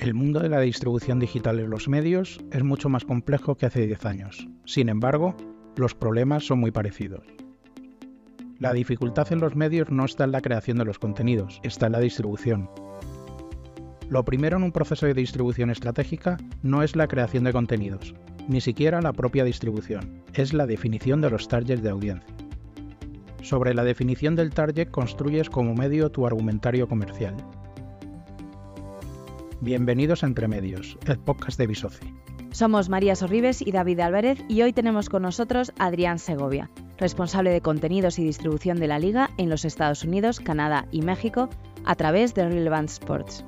El mundo de la distribución digital en los medios es mucho más complejo que hace 10 años. Sin embargo, los problemas son muy parecidos. La dificultad en los medios no está en la creación de los contenidos, está en la distribución. Lo primero en un proceso de distribución estratégica no es la creación de contenidos, ni siquiera la propia distribución, es la definición de los targets de audiencia. Sobre la definición del target construyes como medio tu argumentario comercial, Bienvenidos a Entre Medios, el podcast de Bisoci. Somos María Sorribes y David Álvarez y hoy tenemos con nosotros a Adrián Segovia, responsable de contenidos y distribución de la liga en los Estados Unidos, Canadá y México a través de Relevant Sports.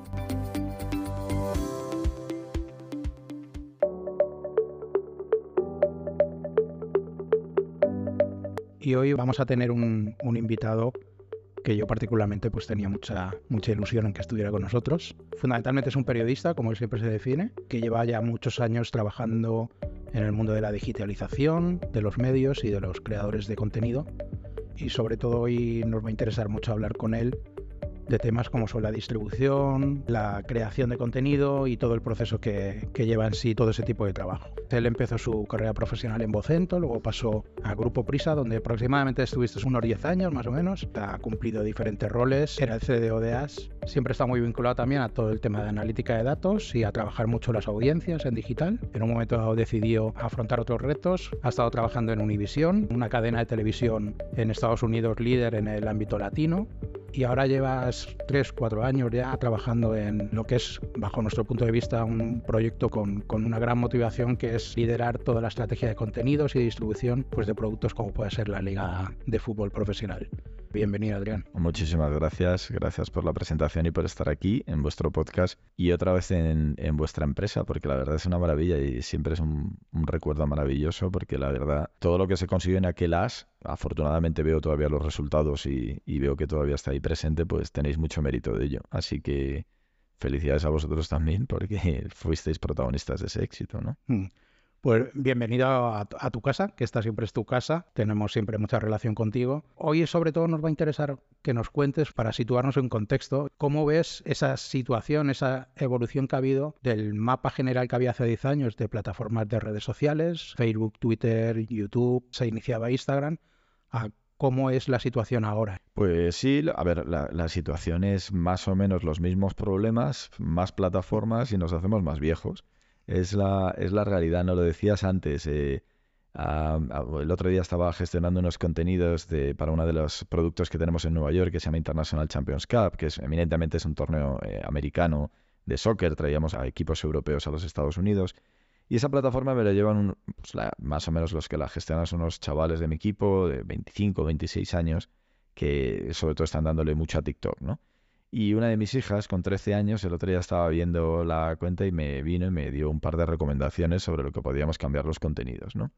Y hoy vamos a tener un, un invitado que yo particularmente pues tenía mucha, mucha ilusión en que estuviera con nosotros. Fundamentalmente es un periodista, como él siempre se define, que lleva ya muchos años trabajando en el mundo de la digitalización, de los medios y de los creadores de contenido. Y sobre todo hoy nos va a interesar mucho hablar con él de temas como son la distribución, la creación de contenido y todo el proceso que, lleva en sí todo ese tipo de trabajo. Él empezó su carrera profesional en Vocento, luego pasó a Grupo Prisa, donde aproximadamente estuviste unos 10 años más o menos. Ha cumplido diferentes roles, era el CDO de AS. Siempre está muy vinculado también a todo el tema de analítica de datos y a trabajar mucho las audiencias en digital. En un momento decidió afrontar otros retos. Ha estado trabajando en Univision, una cadena de televisión en Estados Unidos líder en el ámbito latino y ahora llevas 3, 4 años ya trabajando en lo que es, bajo nuestro punto de vista, un proyecto con, una gran motivación que es liderar toda la estrategia de contenidos y distribución pues, de productos como puede ser la Liga de Fútbol Profesional. Bienvenido, Adrián. Muchísimas gracias. Gracias por la presentación y por estar aquí en vuestro podcast y otra vez en, en vuestra empresa, porque la verdad es una maravilla y siempre es un, un, recuerdo maravilloso, porque la verdad, todo lo que se consiguió en aquel as, afortunadamente veo todavía los resultados y, y veo que todavía está ahí presente, pues tenéis mucho mérito de ello. Así que felicidades a vosotros también, porque fuisteis protagonistas de ese éxito, ¿no? Pues bienvenido a, tu casa, que esta siempre es tu casa, tenemos siempre mucha relación contigo. Hoy sobre todo nos va a interesar que nos cuentes, para situarnos en contexto, cómo ves esa situación, esa evolución que ha habido del mapa general que había hace 10 años de plataformas de redes sociales, Facebook, Twitter, YouTube, se iniciaba Instagram, a cómo es la situación ahora. Pues sí, a ver, la, situación es más o menos los mismos problemas, más plataformas y nos hacemos más viejos. Es la, es la realidad, no lo decías antes. Eh, el otro día estaba gestionando unos contenidos de, para uno de los productos que tenemos en Nueva York que se llama International Champions Cup, que es eminentemente es un torneo eh, americano de soccer, traíamos a equipos europeos a los Estados Unidos. Y esa plataforma me la llevan pues más o menos los que la gestionan son unos chavales de mi equipo de 25, 26 años, que sobre todo están dándole mucho a TikTok, ¿no? Y una de mis hijas, con 13 años, el otro día estaba viendo la cuenta y me vino y me dio un par de recomendaciones sobre lo que podíamos cambiar los contenidos, ¿no?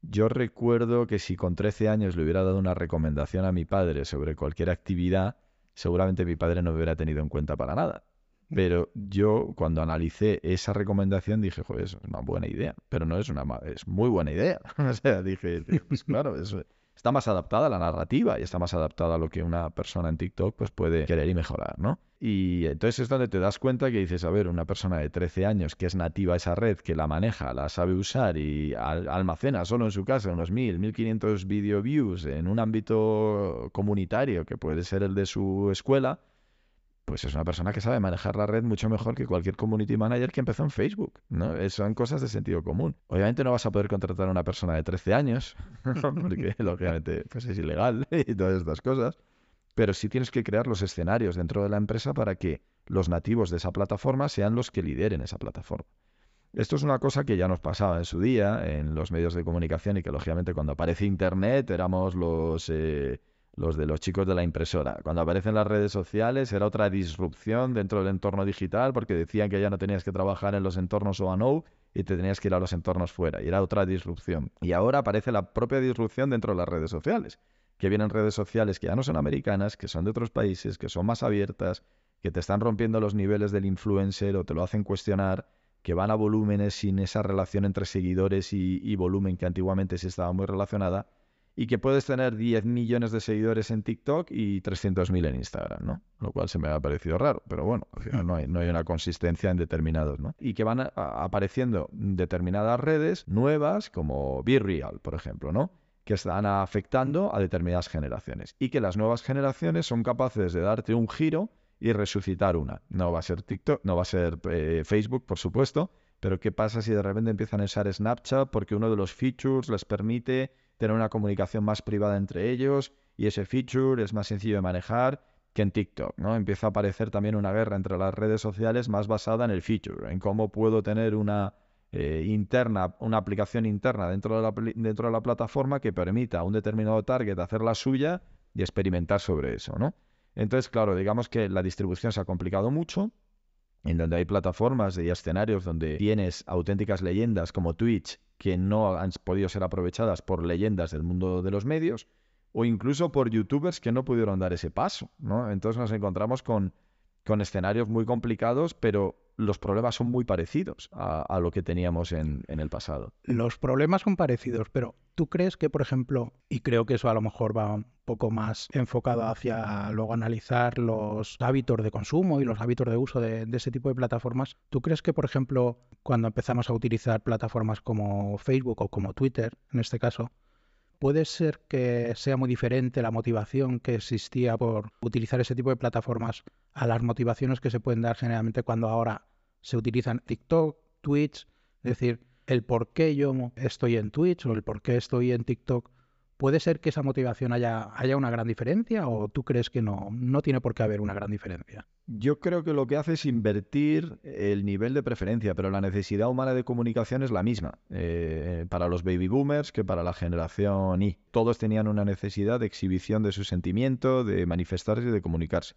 Yo recuerdo que si con 13 años le hubiera dado una recomendación a mi padre sobre cualquier actividad, seguramente mi padre no me hubiera tenido en cuenta para nada. Pero yo cuando analicé esa recomendación dije, joder, es una buena idea, pero no es una es muy buena idea. o sea, dije, pues claro, eso está más adaptada a la narrativa y está más adaptada a lo que una persona en TikTok pues puede querer y mejorar, ¿no? Y entonces es donde te das cuenta que dices, a ver, una persona de 13 años que es nativa a esa red, que la maneja, la sabe usar y almacena solo en su casa unos 1000, 1500 video views en un ámbito comunitario que puede ser el de su escuela, pues es una persona que sabe manejar la red mucho mejor que cualquier community manager que empezó en Facebook, ¿no? Son cosas de sentido común. Obviamente no vas a poder contratar a una persona de 13 años, porque lógicamente pues es ilegal y todas estas cosas, pero sí tienes que crear los escenarios dentro de la empresa para que los nativos de esa plataforma sean los que lideren esa plataforma. Esto es una cosa que ya nos pasaba en su día en los medios de comunicación y que lógicamente cuando aparece Internet éramos los... Eh, los de los chicos de la impresora. Cuando aparecen las redes sociales era otra disrupción dentro del entorno digital porque decían que ya no tenías que trabajar en los entornos O&O y te tenías que ir a los entornos fuera y era otra disrupción. Y ahora aparece la propia disrupción dentro de las redes sociales, que vienen redes sociales que ya no son americanas, que son de otros países, que son más abiertas, que te están rompiendo los niveles del influencer o te lo hacen cuestionar, que van a volúmenes sin esa relación entre seguidores y, y volumen que antiguamente sí estaba muy relacionada y que puedes tener 10 millones de seguidores en TikTok y 300.000 en Instagram, ¿no? Lo cual se me ha parecido raro, pero bueno, al final no hay, no hay una consistencia en determinados, ¿no? Y que van apareciendo determinadas redes nuevas como BeReal, por ejemplo, ¿no? que están afectando a determinadas generaciones y que las nuevas generaciones son capaces de darte un giro y resucitar una. No va a ser TikTok, no va a ser eh, Facebook, por supuesto, pero ¿qué pasa si de repente empiezan a usar Snapchat porque uno de los features les permite tener una comunicación más privada entre ellos y ese feature es más sencillo de manejar que en TikTok, ¿no? Empieza a aparecer también una guerra entre las redes sociales más basada en el feature, en cómo puedo tener una eh, interna, una aplicación interna dentro de, la, dentro de la plataforma que permita a un determinado target hacer la suya y experimentar sobre eso, ¿no? Entonces, claro, digamos que la distribución se ha complicado mucho, en donde hay plataformas y escenarios donde tienes auténticas leyendas como Twitch que no han podido ser aprovechadas por leyendas del mundo de los medios o incluso por youtubers que no pudieron dar ese paso, ¿no? Entonces nos encontramos con, con escenarios muy complicados, pero los problemas son muy parecidos a, lo que teníamos en, el pasado. Los problemas son parecidos, pero ¿tú crees que, por ejemplo, y creo que eso a lo mejor va un poco más enfocado hacia luego analizar los hábitos de consumo y los hábitos de uso de, ese tipo de plataformas, ¿tú crees que, por ejemplo, cuando empezamos a utilizar plataformas como Facebook o como Twitter, en este caso, puede ser que sea muy diferente la motivación que existía por utilizar ese tipo de plataformas a las motivaciones que se pueden dar generalmente cuando ahora se utilizan TikTok, Twitch, es decir, el por qué yo estoy en Twitch o el por qué estoy en TikTok ¿Puede ser que esa motivación haya, haya una gran diferencia o tú crees que no, no tiene por qué haber una gran diferencia? Yo creo que lo que hace es invertir el nivel de preferencia, pero la necesidad humana de comunicación es la misma eh, para los baby boomers que para la generación Y. Todos tenían una necesidad de exhibición de su sentimiento, de manifestarse y de comunicarse.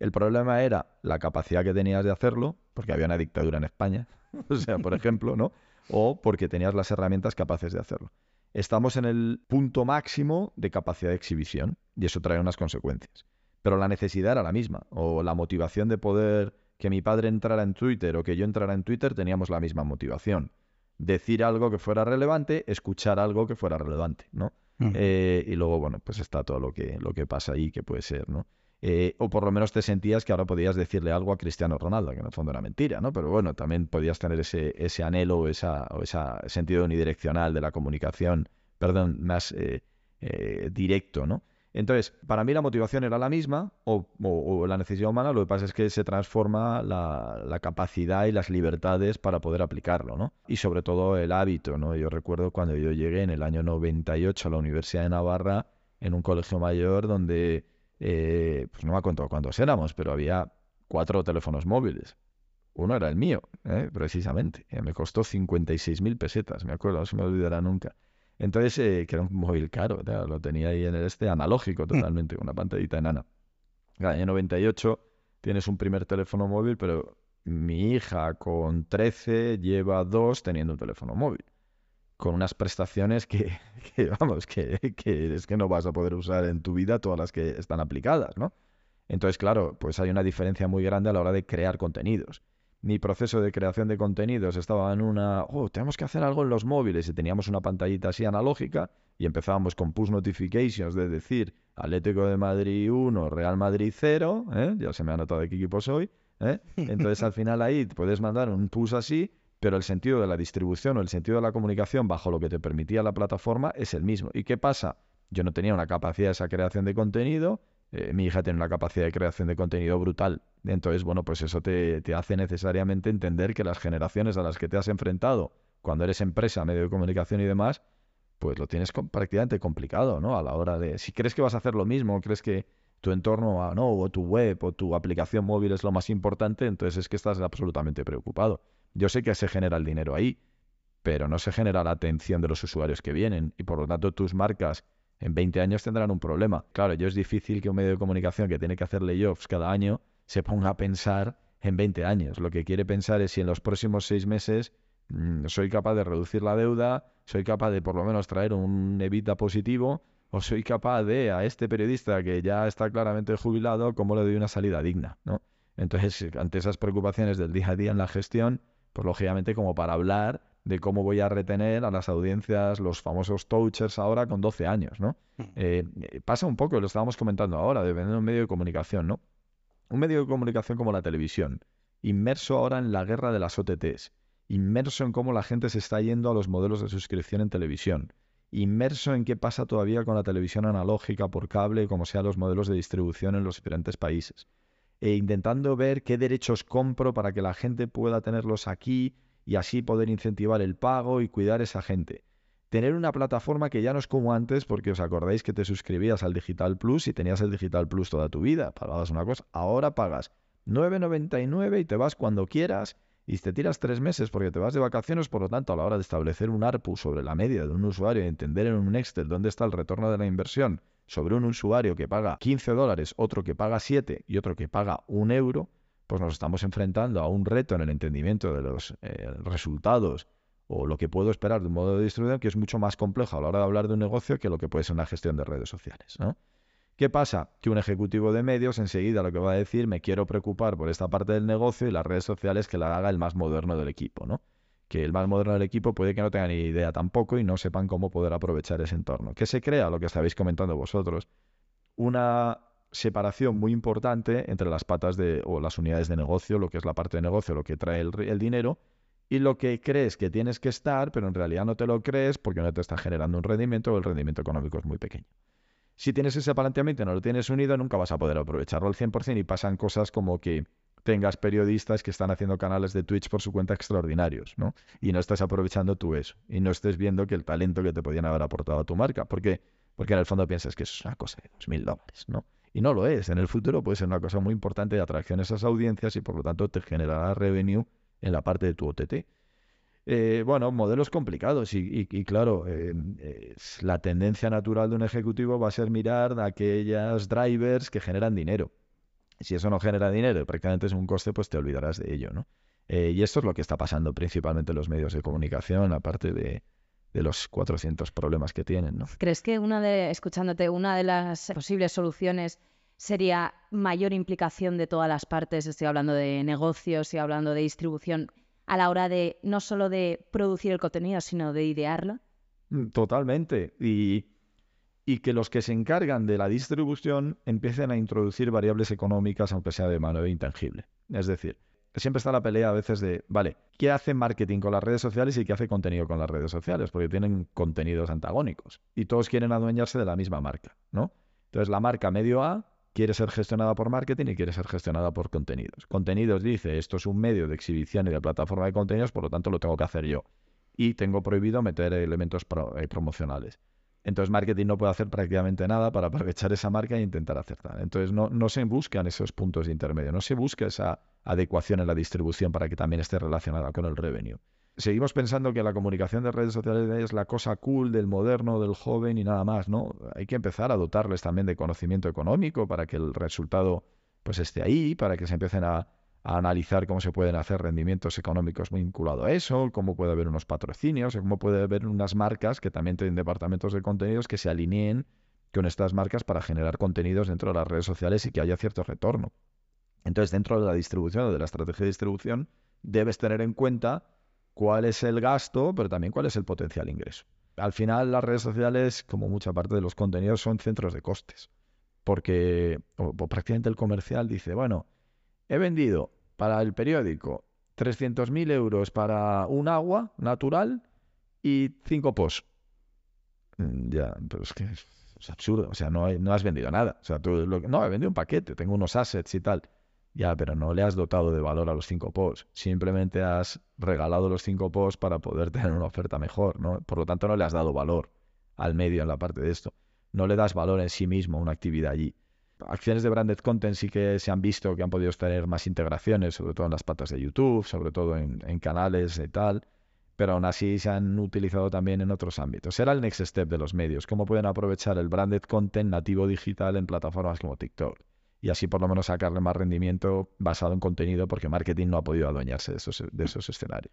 El problema era la capacidad que tenías de hacerlo, porque había una dictadura en España, o sea, por ejemplo, ¿no? O porque tenías las herramientas capaces de hacerlo estamos en el punto máximo de capacidad de exhibición y eso trae unas consecuencias. Pero la necesidad era la misma, o la motivación de poder que mi padre entrara en Twitter o que yo entrara en Twitter teníamos la misma motivación. Decir algo que fuera relevante, escuchar algo que fuera relevante, ¿no? Eh, y luego, bueno, pues está todo lo que, lo que pasa ahí que puede ser, ¿no? Eh, o por lo menos te sentías que ahora podías decirle algo a Cristiano Ronaldo, que en el fondo era mentira, ¿no? Pero bueno, también podías tener ese, ese anhelo o, esa, o ese sentido unidireccional de la comunicación, perdón, más eh, eh, directo, ¿no? Entonces, para mí la motivación era la misma, o, la necesidad humana, lo que pasa es que se transforma la, capacidad y las libertades para poder aplicarlo, ¿no? Y sobre todo el hábito, ¿no? Yo recuerdo cuando yo llegué en el año 98 a la Universidad de Navarra, en un colegio mayor donde eh, pues no me acuerdo cuántos éramos, pero había cuatro teléfonos móviles. Uno era el mío, ¿eh? precisamente. me costó 56.000 pesetas, me acuerdo, no se me olvidará nunca. Entonces, eh, que era un móvil caro, lo tenía ahí en el este, analógico mm. totalmente, una pantallita enana. En el año 98 tienes un primer teléfono móvil, pero mi hija con 13 lleva dos teniendo un teléfono móvil con unas prestaciones que, vamos, que, es que no vas a poder usar en tu vida todas las que están aplicadas, ¿no? Entonces, claro, pues hay una diferencia muy grande a la hora de crear contenidos. Mi proceso de creación de contenidos estaba en una, oh, tenemos que hacer algo en los móviles y teníamos una pantallita así analógica y empezábamos con push notifications de decir Atlético de Madrid 1, Real Madrid 0, ¿eh? ya se me ha notado de qué equipo soy, ¿eh? entonces al final ahí puedes mandar un push así pero el sentido de la distribución o el sentido de la comunicación bajo lo que te permitía la plataforma es el mismo. ¿Y qué pasa? Yo no tenía una capacidad de esa creación de contenido, eh, mi hija tiene una capacidad de creación de contenido brutal. Entonces, bueno, pues eso te, te, hace necesariamente entender que las generaciones a las que te has enfrentado cuando eres empresa, medio de comunicación y demás, pues lo tienes prácticamente complicado, ¿no? A la hora de, si crees que vas a hacer lo mismo, crees que tu entorno, ah, no, o tu web o tu aplicación móvil es lo más importante, entonces es que estás absolutamente preocupado. Yo sé que se genera el dinero ahí, pero no se genera la atención de los usuarios que vienen y por lo tanto tus marcas en 20 años tendrán un problema. Claro, yo es difícil que un medio de comunicación que tiene que hacer layoffs cada año se ponga a pensar en 20 años. Lo que quiere pensar es si en los próximos seis meses mm, soy capaz de reducir la deuda, soy capaz de por lo menos traer un evita positivo o soy capaz de a este periodista que ya está claramente jubilado, cómo le doy una salida digna, ¿no? Entonces, ante esas preocupaciones del día a día en la gestión, pues lógicamente como para hablar de cómo voy a retener a las audiencias, los famosos touchers ahora con 12 años, ¿no? Mm. Eh, pasa un poco, lo estábamos comentando ahora, de vender un medio de comunicación, ¿no? Un medio de comunicación como la televisión, inmerso ahora en la guerra de las OTTs, inmerso en cómo la gente se está yendo a los modelos de suscripción en televisión, inmerso en qué pasa todavía con la televisión analógica por cable, como sean los modelos de distribución en los diferentes países, e intentando ver qué derechos compro para que la gente pueda tenerlos aquí y así poder incentivar el pago y cuidar a esa gente. Tener una plataforma que ya no es como antes, porque os acordáis que te suscribías al Digital Plus y tenías el Digital Plus toda tu vida, pagabas una cosa, ahora pagas 9,99 y te vas cuando quieras y te tiras tres meses porque te vas de vacaciones, por lo tanto, a la hora de establecer un ARPU sobre la media de un usuario y entender en un Excel dónde está el retorno de la inversión sobre un usuario que paga 15 dólares, otro que paga 7 y otro que paga un euro, pues nos estamos enfrentando a un reto en el entendimiento de los eh, resultados o lo que puedo esperar de un modo de distribución que es mucho más complejo a la hora de hablar de un negocio que lo que puede ser una gestión de redes sociales. ¿no? ¿Qué pasa? Que un ejecutivo de medios enseguida lo que va a decir, me quiero preocupar por esta parte del negocio y las redes sociales que la haga el más moderno del equipo, ¿no? Que el más moderno del equipo puede que no tenga ni idea tampoco y no sepan cómo poder aprovechar ese entorno. ¿Qué se crea? Lo que estabais comentando vosotros. Una separación muy importante entre las patas de, o las unidades de negocio, lo que es la parte de negocio, lo que trae el, dinero, y lo que crees que tienes que estar, pero en realidad no te lo crees porque no te está generando un rendimiento o el rendimiento económico es muy pequeño. Si tienes ese planteamiento y no lo tienes unido, nunca vas a poder aprovecharlo al 100% y pasan cosas como que tengas periodistas que están haciendo canales de Twitch por su cuenta extraordinarios, ¿no? Y no estás aprovechando tú eso. Y no estés viendo que el talento que te podían haber aportado a tu marca. Porque, porque en el fondo piensas que es una cosa de dos mil dólares, ¿no? Y no lo es. En el futuro puede ser una cosa muy importante de atracción a esas audiencias y por lo tanto te generará revenue en la parte de tu OTT. Eh, bueno, modelos complicados y, claro, la tendencia natural de un ejecutivo va a ser mirar aquellas drivers que generan dinero. Si eso no genera dinero, prácticamente es un coste, pues te olvidarás de ello, ¿no? Eh, y esto es lo que está pasando principalmente en los medios de comunicación, aparte de, de los 400 problemas que tienen, ¿no? ¿Crees que una de, escuchándote, una de las posibles soluciones sería mayor implicación de todas las partes? Estoy hablando de negocios, estoy hablando de distribución a la hora de no solo de producir el contenido, sino de idearlo? Mm, totalmente. Y, y que los que se encargan de la distribución empiecen a introducir variables económicas, aunque sea de manera intangible. Es decir, siempre está la pelea a veces de, vale, ¿qué hace marketing con las redes sociales y qué hace contenido con las redes sociales? Porque tienen contenidos antagónicos y todos quieren adueñarse de la misma marca, ¿no? Entonces la marca medio A quiere ser gestionada por marketing y quiere ser gestionada por contenidos. Contenidos dice, esto es un medio de exhibición y de plataforma de contenidos, por lo tanto lo tengo que hacer yo. Y tengo prohibido meter elementos eh, promocionales. Entonces marketing no puede hacer prácticamente nada para aprovechar esa marca e intentar acertar. Entonces no, no se buscan esos puntos de intermedio, no se busca esa adecuación en la distribución para que también esté relacionada con el revenue seguimos pensando que la comunicación de redes sociales es la cosa cool del moderno, del joven y nada más, ¿no? Hay que empezar a dotarles también de conocimiento económico para que el resultado pues esté ahí, para que se empiecen a, analizar cómo se pueden hacer rendimientos económicos vinculados a eso, cómo puede haber unos patrocinios, cómo puede haber unas marcas que también tienen departamentos de contenidos que se alineen con estas marcas para generar contenidos dentro de las redes sociales y que haya cierto retorno. Entonces, dentro de la distribución o de la estrategia de distribución, debes tener en cuenta cuál es el gasto, pero también cuál es el potencial ingreso. Al final las redes sociales, como mucha parte de los contenidos, son centros de costes. Porque prácticamente el comercial dice, bueno, he vendido para el periódico 300.000 euros para un agua natural y cinco posts. Mm, ya, pero es que es absurdo. O sea, no, has vendido nada. O sea, tú, no, he vendido un paquete, tengo unos assets y tal. Ya, pero no le has dotado de valor a los cinco posts. Simplemente has regalado los cinco posts para poder tener una oferta mejor, ¿no? Por lo tanto, no le has dado valor al medio en la parte de esto. No le das valor en sí mismo a una actividad allí. Acciones de branded content sí que se han visto que han podido tener más integraciones, sobre todo en las patas de YouTube, sobre todo en, canales y tal, pero aún así se han utilizado también en otros ámbitos. Era el next step de los medios, cómo pueden aprovechar el branded content nativo digital en plataformas como TikTok y así por lo menos sacarle más rendimiento basado en contenido porque marketing no ha podido adueñarse de esos, de esos escenarios.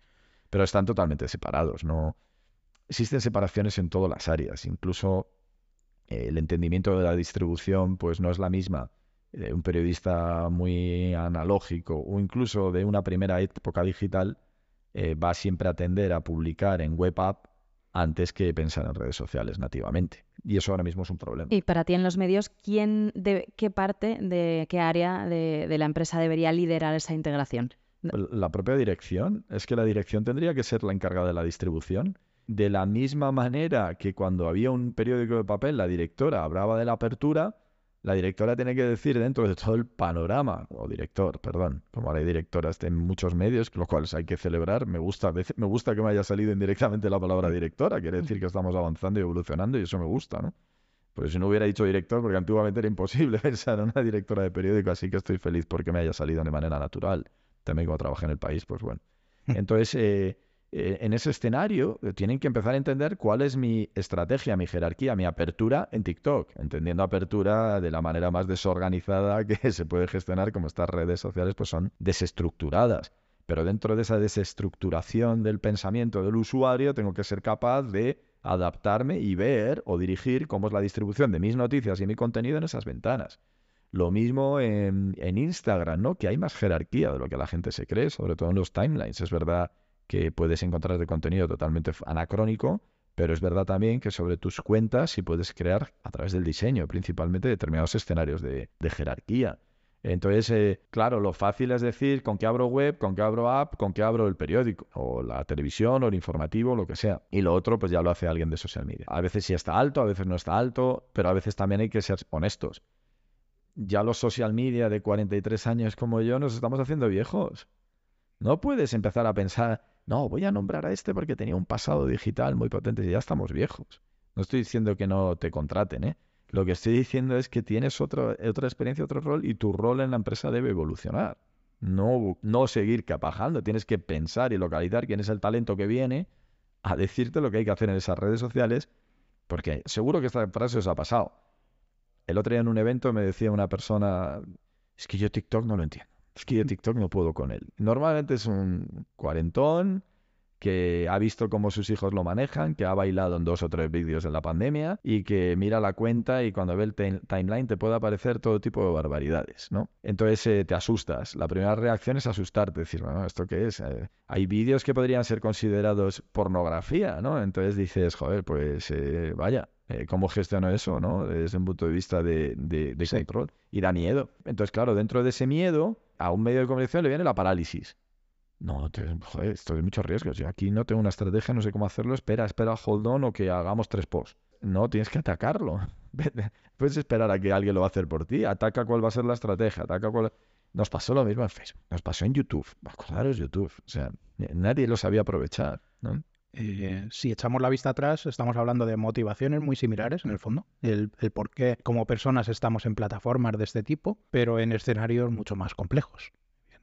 Pero están totalmente separados, ¿no? Existen separaciones en todas las áreas, incluso el entendimiento de la distribución pues no es la misma de un periodista muy analógico o incluso de una primera época digital eh, va siempre a tender a publicar en web app antes que pensar en redes sociales nativamente. Y eso ahora mismo es un problema. Y para ti en los medios, ¿quién de, ¿qué parte de qué área de, de la empresa debería liderar esa integración? La propia dirección. Es que la dirección tendría que ser la encargada de la distribución. De la misma manera que cuando había un periódico de papel, la directora hablaba de la apertura, la directora tiene que decir dentro de todo el panorama, o director, perdón, como ahora hay directoras en muchos medios, lo cual hay que celebrar. Me gusta, me gusta que me haya salido indirectamente la palabra directora, quiere decir que estamos avanzando y evolucionando y eso me gusta, ¿no? Pues si no hubiera dicho director, porque antiguamente era imposible pensar en una directora de periódico, así que estoy feliz porque me haya salido de manera natural. También como trabajé en el país, pues bueno. Entonces, eh, eh, en ese escenario eh, tienen que empezar a entender cuál es mi estrategia, mi jerarquía, mi apertura en TikTok, entendiendo apertura de la manera más desorganizada que se puede gestionar, como estas redes sociales pues son desestructuradas. Pero dentro de esa desestructuración del pensamiento del usuario tengo que ser capaz de adaptarme y ver o dirigir cómo es la distribución de mis noticias y mi contenido en esas ventanas. Lo mismo en, en Instagram, ¿no? Que hay más jerarquía de lo que la gente se cree, sobre todo en los timelines. Es verdad que puedes encontrar de contenido totalmente anacrónico, pero es verdad también que sobre tus cuentas sí puedes crear a través del diseño, principalmente determinados escenarios de, jerarquía. Entonces, eh, claro, lo fácil es decir con qué abro web, con qué abro app, con qué abro el periódico, o la televisión, o el informativo, lo que sea. Y lo otro, pues ya lo hace alguien de social media. A veces sí está alto, a veces no está alto, pero a veces también hay que ser honestos. Ya los social media de 43 años como yo nos estamos haciendo viejos. No puedes empezar a pensar, no, voy a nombrar a este porque tenía un pasado digital muy potente y ya estamos viejos. No estoy diciendo que no te contraten, ¿eh? Lo que estoy diciendo es que tienes otra experiencia, otro rol y tu rol en la empresa debe evolucionar. No, no seguir capajando, tienes que pensar y localizar quién es el talento que viene a decirte lo que hay que hacer en esas redes sociales, porque seguro que esta frase os ha pasado. El otro día en un evento me decía una persona, es que yo TikTok no lo entiendo. Es que yo TikTok no puedo con él. Normalmente es un cuarentón que ha visto cómo sus hijos lo manejan, que ha bailado en dos o tres vídeos en la pandemia y que mira la cuenta y cuando ve el timeline te puede aparecer todo tipo de barbaridades, ¿no? Entonces eh, te asustas. La primera reacción es asustarte, decir, bueno, ¿esto qué es? Eh, hay vídeos que podrían ser considerados pornografía, ¿no? Entonces dices, joder, pues eh, vaya, cómo gestiono eso, ¿no? Desde un punto de vista de, de, control. Y da miedo. Entonces, claro, dentro de ese miedo, a un medio de comunicación le viene la parálisis. No, joder, esto es mucho riesgo. Yo aquí no tengo una estrategia, no sé cómo hacerlo. Espera, espera, hold on o que hagamos tres posts. No, tienes que atacarlo. Puedes esperar a que alguien lo va a hacer por ti. Ataca cuál va a ser la estrategia. Ataca cuál... Nos pasó lo mismo en Facebook. Nos pasó en YouTube. Acordaros YouTube. O sea, nadie lo sabía aprovechar. ¿no? Eh, si echamos la vista atrás, estamos hablando de motivaciones muy similares en el fondo, el, el, por qué como personas estamos en plataformas de este tipo, pero en escenarios mucho más complejos.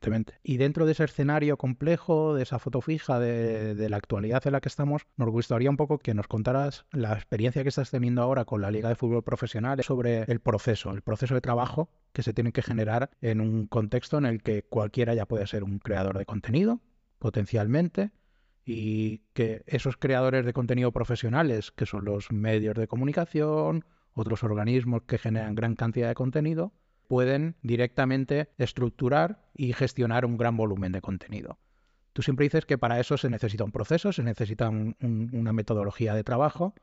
Evidentemente. Y dentro de ese escenario complejo, de esa foto fija de, de, la actualidad en la que estamos, nos gustaría un poco que nos contaras la experiencia que estás teniendo ahora con la Liga de Fútbol Profesional sobre el proceso, el proceso de trabajo que se tiene que generar en un contexto en el que cualquiera ya puede ser un creador de contenido, potencialmente, y que esos creadores de contenido profesionales, que son los medios de comunicación, otros organismos que generan gran cantidad de contenido, pueden directamente estructurar y gestionar un gran volumen de contenido. Tú siempre dices que para eso se necesita un proceso, se necesita un, un, una metodología de trabajo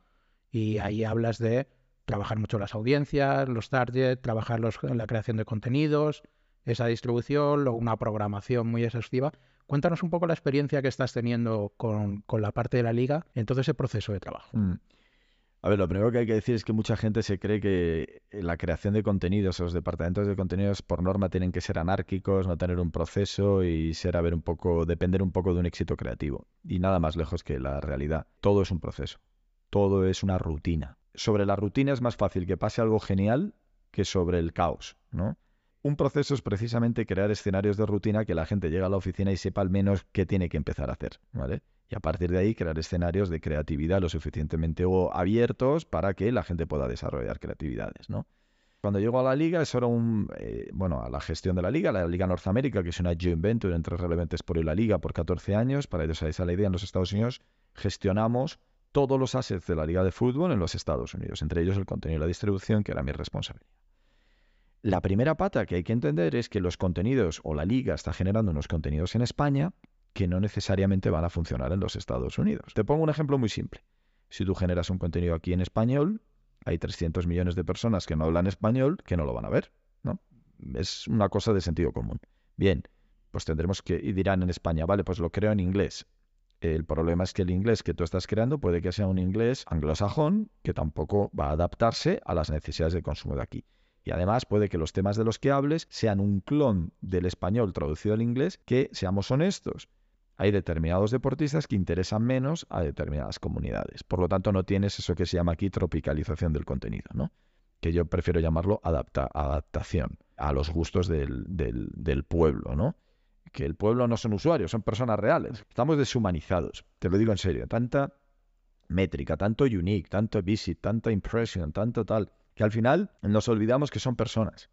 y ahí hablas de trabajar mucho las audiencias, los targets, trabajar los, la creación de contenidos, esa distribución, una programación muy exhaustiva. Cuéntanos un poco la experiencia que estás teniendo con, la parte de la liga en todo ese proceso de trabajo. Mm. A ver, lo primero que hay que decir es que mucha gente se cree que la creación de contenidos, los departamentos de contenidos por norma tienen que ser anárquicos, no tener un proceso y ser a ver un poco, depender un poco de un éxito creativo. Y nada más lejos que la realidad. Todo es un proceso. Todo es una rutina. Sobre la rutina es más fácil que pase algo genial que sobre el caos, ¿no? Un proceso es precisamente crear escenarios de rutina que la gente llegue a la oficina y sepa al menos qué tiene que empezar a hacer, ¿vale? Y a partir de ahí crear escenarios de creatividad lo suficientemente abiertos para que la gente pueda desarrollar creatividades, ¿no? Cuando llego a la liga, eso era un, eh, bueno, a la gestión de la liga, la Liga Norteamérica, que es una joint venture entre Releventes por y la liga por 14 años, para ellos a la idea en los Estados Unidos, gestionamos todos los assets de la liga de fútbol en los Estados Unidos, entre ellos el contenido y la distribución, que era mi responsabilidad. La primera pata que hay que entender es que los contenidos o la liga está generando unos contenidos en España que no necesariamente van a funcionar en los Estados Unidos. Te pongo un ejemplo muy simple. Si tú generas un contenido aquí en español, hay 300 millones de personas que no hablan español que no lo van a ver, ¿no? Es una cosa de sentido común. Bien, pues tendremos que, y dirán en España, vale, pues lo creo en inglés. El problema es que el inglés que tú estás creando puede que sea un inglés anglosajón que tampoco va a adaptarse a las necesidades de consumo de aquí. Y además puede que los temas de los que hables sean un clon del español traducido al inglés que, seamos honestos, hay determinados deportistas que interesan menos a determinadas comunidades. Por lo tanto, no tienes eso que se llama aquí tropicalización del contenido, ¿no? Que yo prefiero llamarlo adaptación a los gustos del, del pueblo, ¿no? que el pueblo no son usuarios, son personas reales. Estamos deshumanizados, te lo digo en serio. Tanta métrica, tanto unique, tanto visit, tanta impression, tanto tal, que al final nos olvidamos que son personas.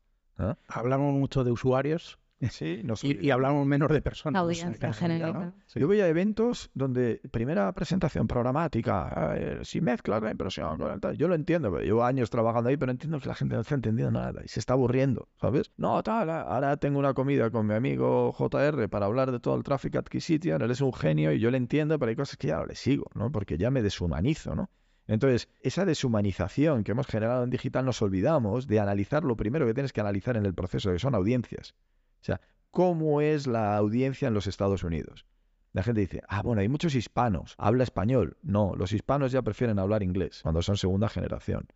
Hablamos mucho de usuarios Sí, y, hablamos menos de personas. Audiencia general. Yo voy a eventos donde primera presentación programática, si mezclas la impresión, yo lo entiendo, pero llevo años trabajando ahí, pero entiendo que la gente no está entendiendo nada y se está aburriendo, ¿sabes? No, tal, ahora tengo una comida con mi amigo JR para hablar de todo el Traffic Acquisition, él es un genio y yo le entiendo, pero hay cosas que ya no le sigo, ¿no? Porque ya me deshumanizo, ¿no? Entonces, esa deshumanización que hemos generado en digital nos olvidamos de analizar lo primero que tienes que analizar en el proceso, que son audiencias. O sea, ¿cómo es la audiencia en los Estados Unidos? La gente dice, ah, bueno, hay muchos hispanos, habla español. No, los hispanos ya prefieren hablar inglés cuando son segunda generación.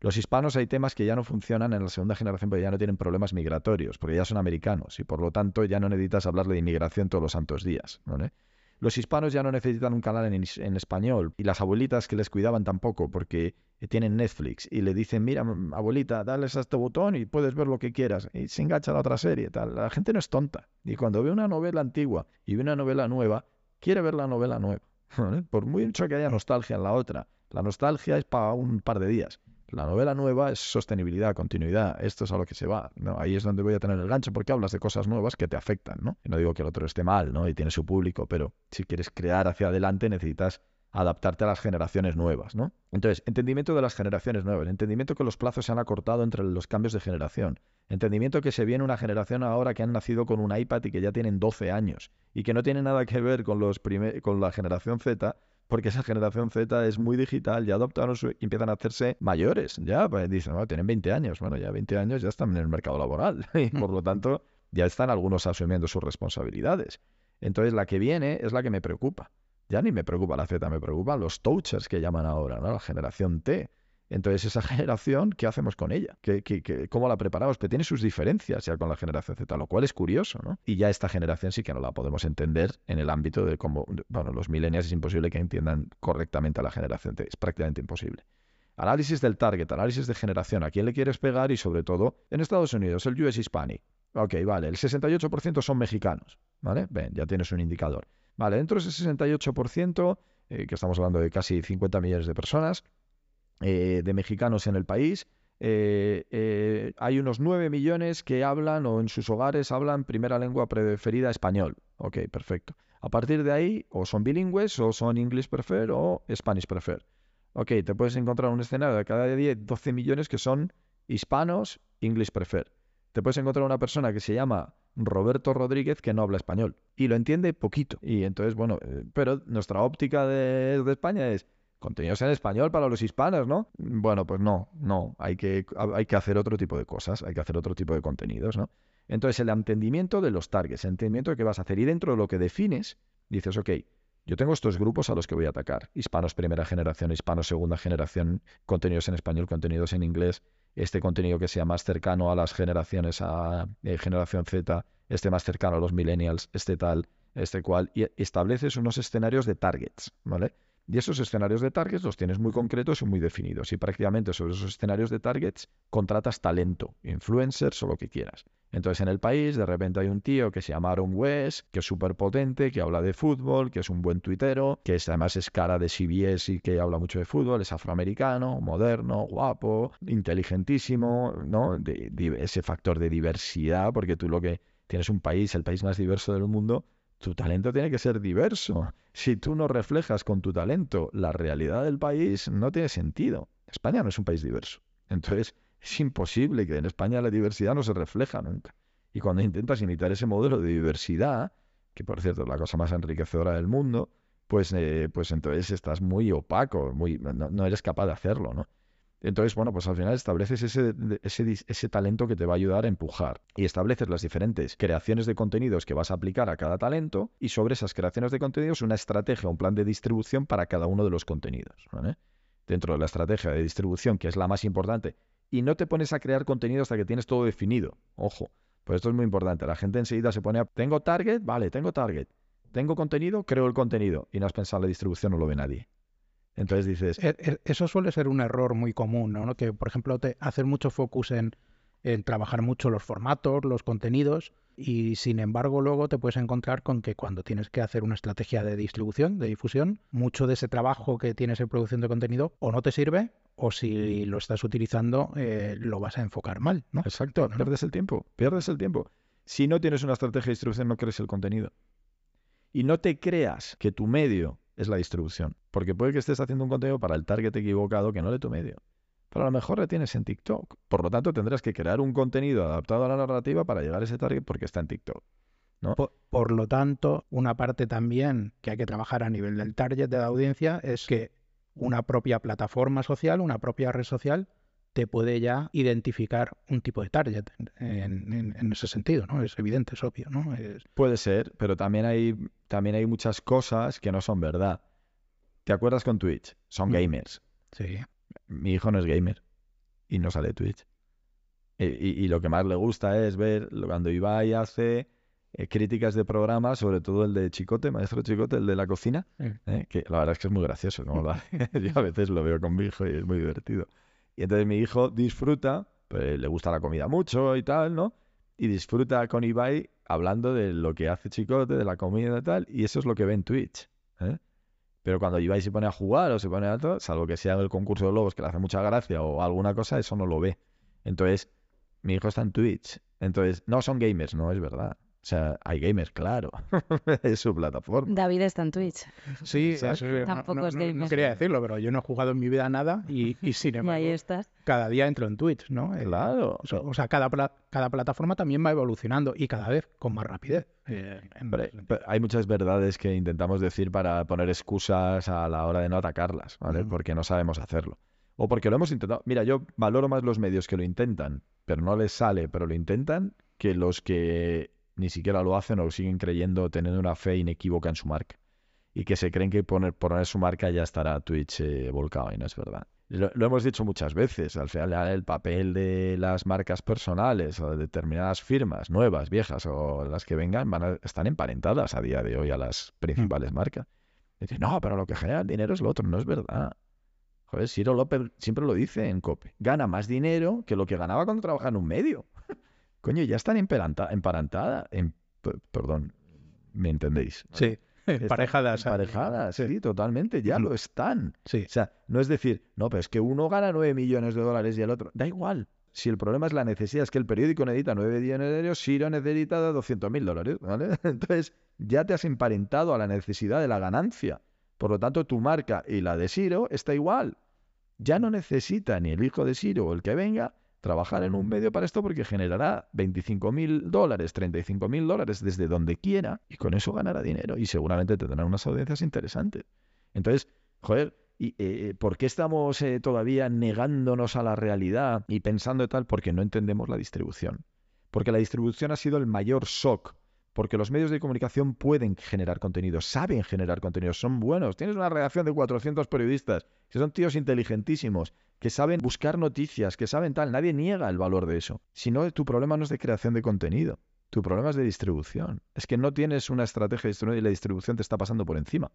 Los hispanos hay temas que ya no funcionan en la segunda generación porque ya no tienen problemas migratorios, porque ya son americanos y por lo tanto ya no necesitas hablarle de inmigración todos los santos días. ¿no? Los hispanos ya no necesitan un canal en, español y las abuelitas que les cuidaban tampoco porque tienen Netflix y le dicen, mira, abuelita, dale a este botón y puedes ver lo que quieras y se engancha a la otra serie. Tal. La gente no es tonta y cuando ve una novela antigua y ve una novela nueva, quiere ver la novela nueva. Por mucho que haya nostalgia en la otra, la nostalgia es para un par de días. La novela nueva es sostenibilidad, continuidad. Esto es a lo que se va. ¿no? Ahí es donde voy a tener el gancho porque hablas de cosas nuevas que te afectan. ¿no? Y no digo que el otro esté mal ¿no? y tiene su público, pero si quieres crear hacia adelante necesitas adaptarte a las generaciones nuevas, ¿no? Entonces, entendimiento de las generaciones nuevas, entendimiento que los plazos se han acortado entre los cambios de generación, entendimiento que se viene una generación ahora que han nacido con un iPad y que ya tienen 12 años y que no tiene nada que ver con, los con la generación Z, porque esa generación Z es muy digital, ya adoptaron y empiezan a hacerse mayores, ya, pues dicen, no, tienen 20 años, bueno, ya 20 años ya están en el mercado laboral y por lo tanto ya están algunos asumiendo sus responsabilidades. Entonces la que viene es la que me preocupa. Ya ni me preocupa la Z, me preocupan los touchers que llaman ahora, ¿no? La generación T entonces, esa generación, ¿qué hacemos con ella? ¿Qué, cómo la preparamos? Pero tiene sus diferencias ya con la generación Z, lo cual es curioso, ¿no? Y ya esta generación sí que no la podemos entender en el ámbito de cómo, bueno, los millennials es imposible que entiendan correctamente a la generación Z, es prácticamente imposible. Análisis del target, análisis de generación, a quién le quieres pegar y sobre todo en Estados Unidos, el US Hispanic. Ok, vale, el 68% son mexicanos, ¿vale? Ven, ya tienes un indicador. Vale, dentro de ese 68%, eh, que estamos hablando de casi 50 millones de personas, eh, de mexicanos en el país. Eh, eh, hay unos 9 millones que hablan o en sus hogares hablan primera lengua preferida español. Ok, perfecto. A partir de ahí, o son bilingües, o son English prefer, o Spanish prefer. Ok, te puedes encontrar un escenario de cada 10, 12 millones que son hispanos, English prefer. Te puedes encontrar una persona que se llama Roberto Rodríguez que no habla español y lo entiende poquito. Y entonces, bueno, pero nuestra óptica de España es contenidos en español para los hispanos, ¿no? Bueno, pues no, no, hay que, hay que hacer otro tipo de cosas, hay que hacer otro tipo de contenidos, ¿no? Entonces, el entendimiento de los targets, el entendimiento de qué vas a hacer y dentro de lo que defines, dices, ok, yo tengo estos grupos a los que voy a atacar. Hispanos primera generación, hispanos segunda generación, contenidos en español, contenidos en inglés, este contenido que sea más cercano a las generaciones, a eh, generación Z, este más cercano a los millennials, este tal, este cual, y estableces unos escenarios de targets, ¿vale? Y esos escenarios de targets los tienes muy concretos y muy definidos. Y prácticamente sobre esos escenarios de targets contratas talento, influencers o lo que quieras. Entonces en el país de repente hay un tío que se llama Aaron West, que es súper potente, que habla de fútbol, que es un buen tuitero, que además es cara de CBS y que habla mucho de fútbol, es afroamericano, moderno, guapo, inteligentísimo, ¿no? ese factor de diversidad, porque tú lo que tienes un país, el país más diverso del mundo, tu talento tiene que ser diverso. Si tú no reflejas con tu talento la realidad del país, no tiene sentido. España no es un país diverso. Entonces, es imposible que en España la diversidad no se refleja nunca. Y cuando intentas imitar ese modelo de diversidad, que por cierto es la cosa más enriquecedora del mundo, pues, eh, pues entonces estás muy opaco, muy, no, eres capaz de hacerlo, ¿no? Entonces, bueno, pues al final estableces ese, ese, ese, talento que te va a ayudar a empujar y estableces las diferentes creaciones de contenidos que vas a aplicar a cada talento y sobre esas creaciones de contenidos una estrategia, un plan de distribución para cada uno de los contenidos. Dentro de la estrategia de distribución, que es la más importante, y no te pones a crear contenido hasta que tienes todo definido. Ojo, pues esto es muy importante. La gente enseguida se pone a, tengo target, vale, tengo target. Tengo contenido, creo el contenido. Y no has pensado en la distribución, no lo ve nadie. Entonces dices... E, e, eso suele ser un error muy común, ¿no? Que, por ejemplo, te hacer mucho focus en, en trabajar mucho los formatos, los contenidos, y sin embargo luego te puedes encontrar con que cuando tienes que hacer una estrategia de distribución, de difusión, mucho de ese trabajo que tienes en producción de contenido o no te sirve o si lo estás utilizando eh, lo vas a enfocar mal, ¿no? Exacto, pierdes el tiempo, pierdes el tiempo. Si no tienes una estrategia de distribución no crees el contenido. Y no te creas que tu medio es la distribución, porque puede que estés haciendo un contenido para el target equivocado que no de tu medio pero a lo mejor la tienes en TikTok. Por lo tanto, tendrás que crear un contenido adaptado a la narrativa para llegar a ese target porque está en TikTok. Por, lo tanto, una parte también que hay que trabajar a nivel del target de la audiencia es que una propia plataforma social, una propia red social, te puede ya identificar un tipo de target en, ese sentido, ¿no? Es evidente, es obvio, ¿no? Puede ser, pero también hay, también hay muchas cosas que no son verdad. ¿Te acuerdas con Twitch? Son mm. gamers. Sí mi hijo no es gamer y no sale Twitch. Y, lo que más le gusta es ver cuando Ibai hace eh, críticas de programas, sobre todo el de Chicote, Maestro Chicote, el de la cocina, eh, que la verdad es que es muy gracioso. Yo a veces lo veo con mi hijo y es muy divertido. Y entonces mi hijo disfruta, pues, le gusta la comida mucho y tal, ¿no? Y disfruta con Ibai hablando de lo que hace Chicote, de la comida y tal, y eso es lo que ve en Twitch. ¿eh? Pero cuando Ibai se pone a jugar o se pone a todo, salvo que sea el concurso de lobos que le hace mucha gracia o alguna cosa, eso no lo ve. Entonces, mi hijo está en Twitch. Entonces, no son gamers, no es verdad. O sea, hay gamers, claro. es su plataforma. David está en Twitch. Sí, tampoco es gamer. No, quería decirlo, pero yo no he jugado en mi vida nada y, y sin embargo, ahí estás. cada día entro en Twitch, ¿no? Eh, claro. O sea, cada, cada plataforma también va evolucionando y cada vez con más rapidez. Eh, hay muchas verdades que intentamos decir para poner excusas a la hora de no atacarlas, ¿vale? Porque no sabemos hacerlo. O porque lo hemos intentado. Mira, yo valoro más los medios que lo intentan, pero no les sale, pero lo intentan, que los que ni siquiera lo hacen o siguen creyendo, teniendo una fe inequívoca en su marca. Y que se creen que poner, poner su marca ya estará Twitch eh, volcado y no es verdad. Lo, hemos dicho muchas veces, al final el papel de las marcas personales o de determinadas firmas, nuevas, viejas o las que vengan, van a, están emparentadas a día de hoy a las principales mm. marcas. Dicen, no, pero lo que genera dinero es lo otro, no es verdad. Joder, Ciro López siempre lo dice en COPE. Gana más dinero que lo que ganaba cuando trabajaba en un medio. Coño, ya están emparentadas. En, perdón, ¿me entendéis? Sí. Emparejadas. Emparejadas, sí. totalmente, ya lo están. Sí. O sea, no es decir, no, pero es que uno gana 9 millones de dólares y el otro. Da igual. Si el problema es la necesidad, es que el periódico necesita 9 millones de euros, Siro necesita 200 mil dólares, ¿vale? Entonces, ya te has emparentado a la necesidad de la ganancia. Por lo tanto, tu marca y la de Siro está igual. Ya no necesita ni el hijo de Siro o el que venga trabajar en un medio para esto porque generará 25 mil dólares, 35 mil dólares desde donde quiera y con eso ganará dinero y seguramente tendrá unas audiencias interesantes. Entonces, joder, ¿y, eh, ¿por qué estamos eh, todavía negándonos a la realidad y pensando tal? Porque no entendemos la distribución. Porque la distribución ha sido el mayor shock porque los medios de comunicación pueden generar contenido, saben generar contenido, son buenos. Tienes una redacción de 400 periodistas, que son tíos inteligentísimos, que saben buscar noticias, que saben tal. Nadie niega el valor de eso. Si no, tu problema no es de creación de contenido. Tu problema es de distribución. Es que no tienes una estrategia de distribución y la distribución te está pasando por encima.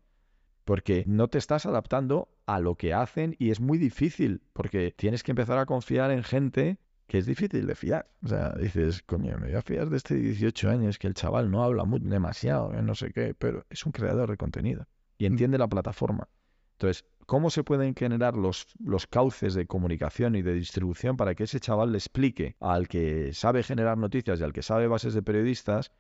Porque no te estás adaptando a lo que hacen y es muy difícil, porque tienes que empezar a confiar en gente que es difícil de fiar. O sea, dices, coño, me voy a fiar de este 18 años que el chaval no habla muy, demasiado, eh, no sé qué, pero es un creador de contenido y mm. entiende la plataforma. Entonces, ¿cómo se pueden generar los, los cauces de comunicación y de distribución para que ese chaval le explique al que sabe generar noticias y al que sabe bases de periodistas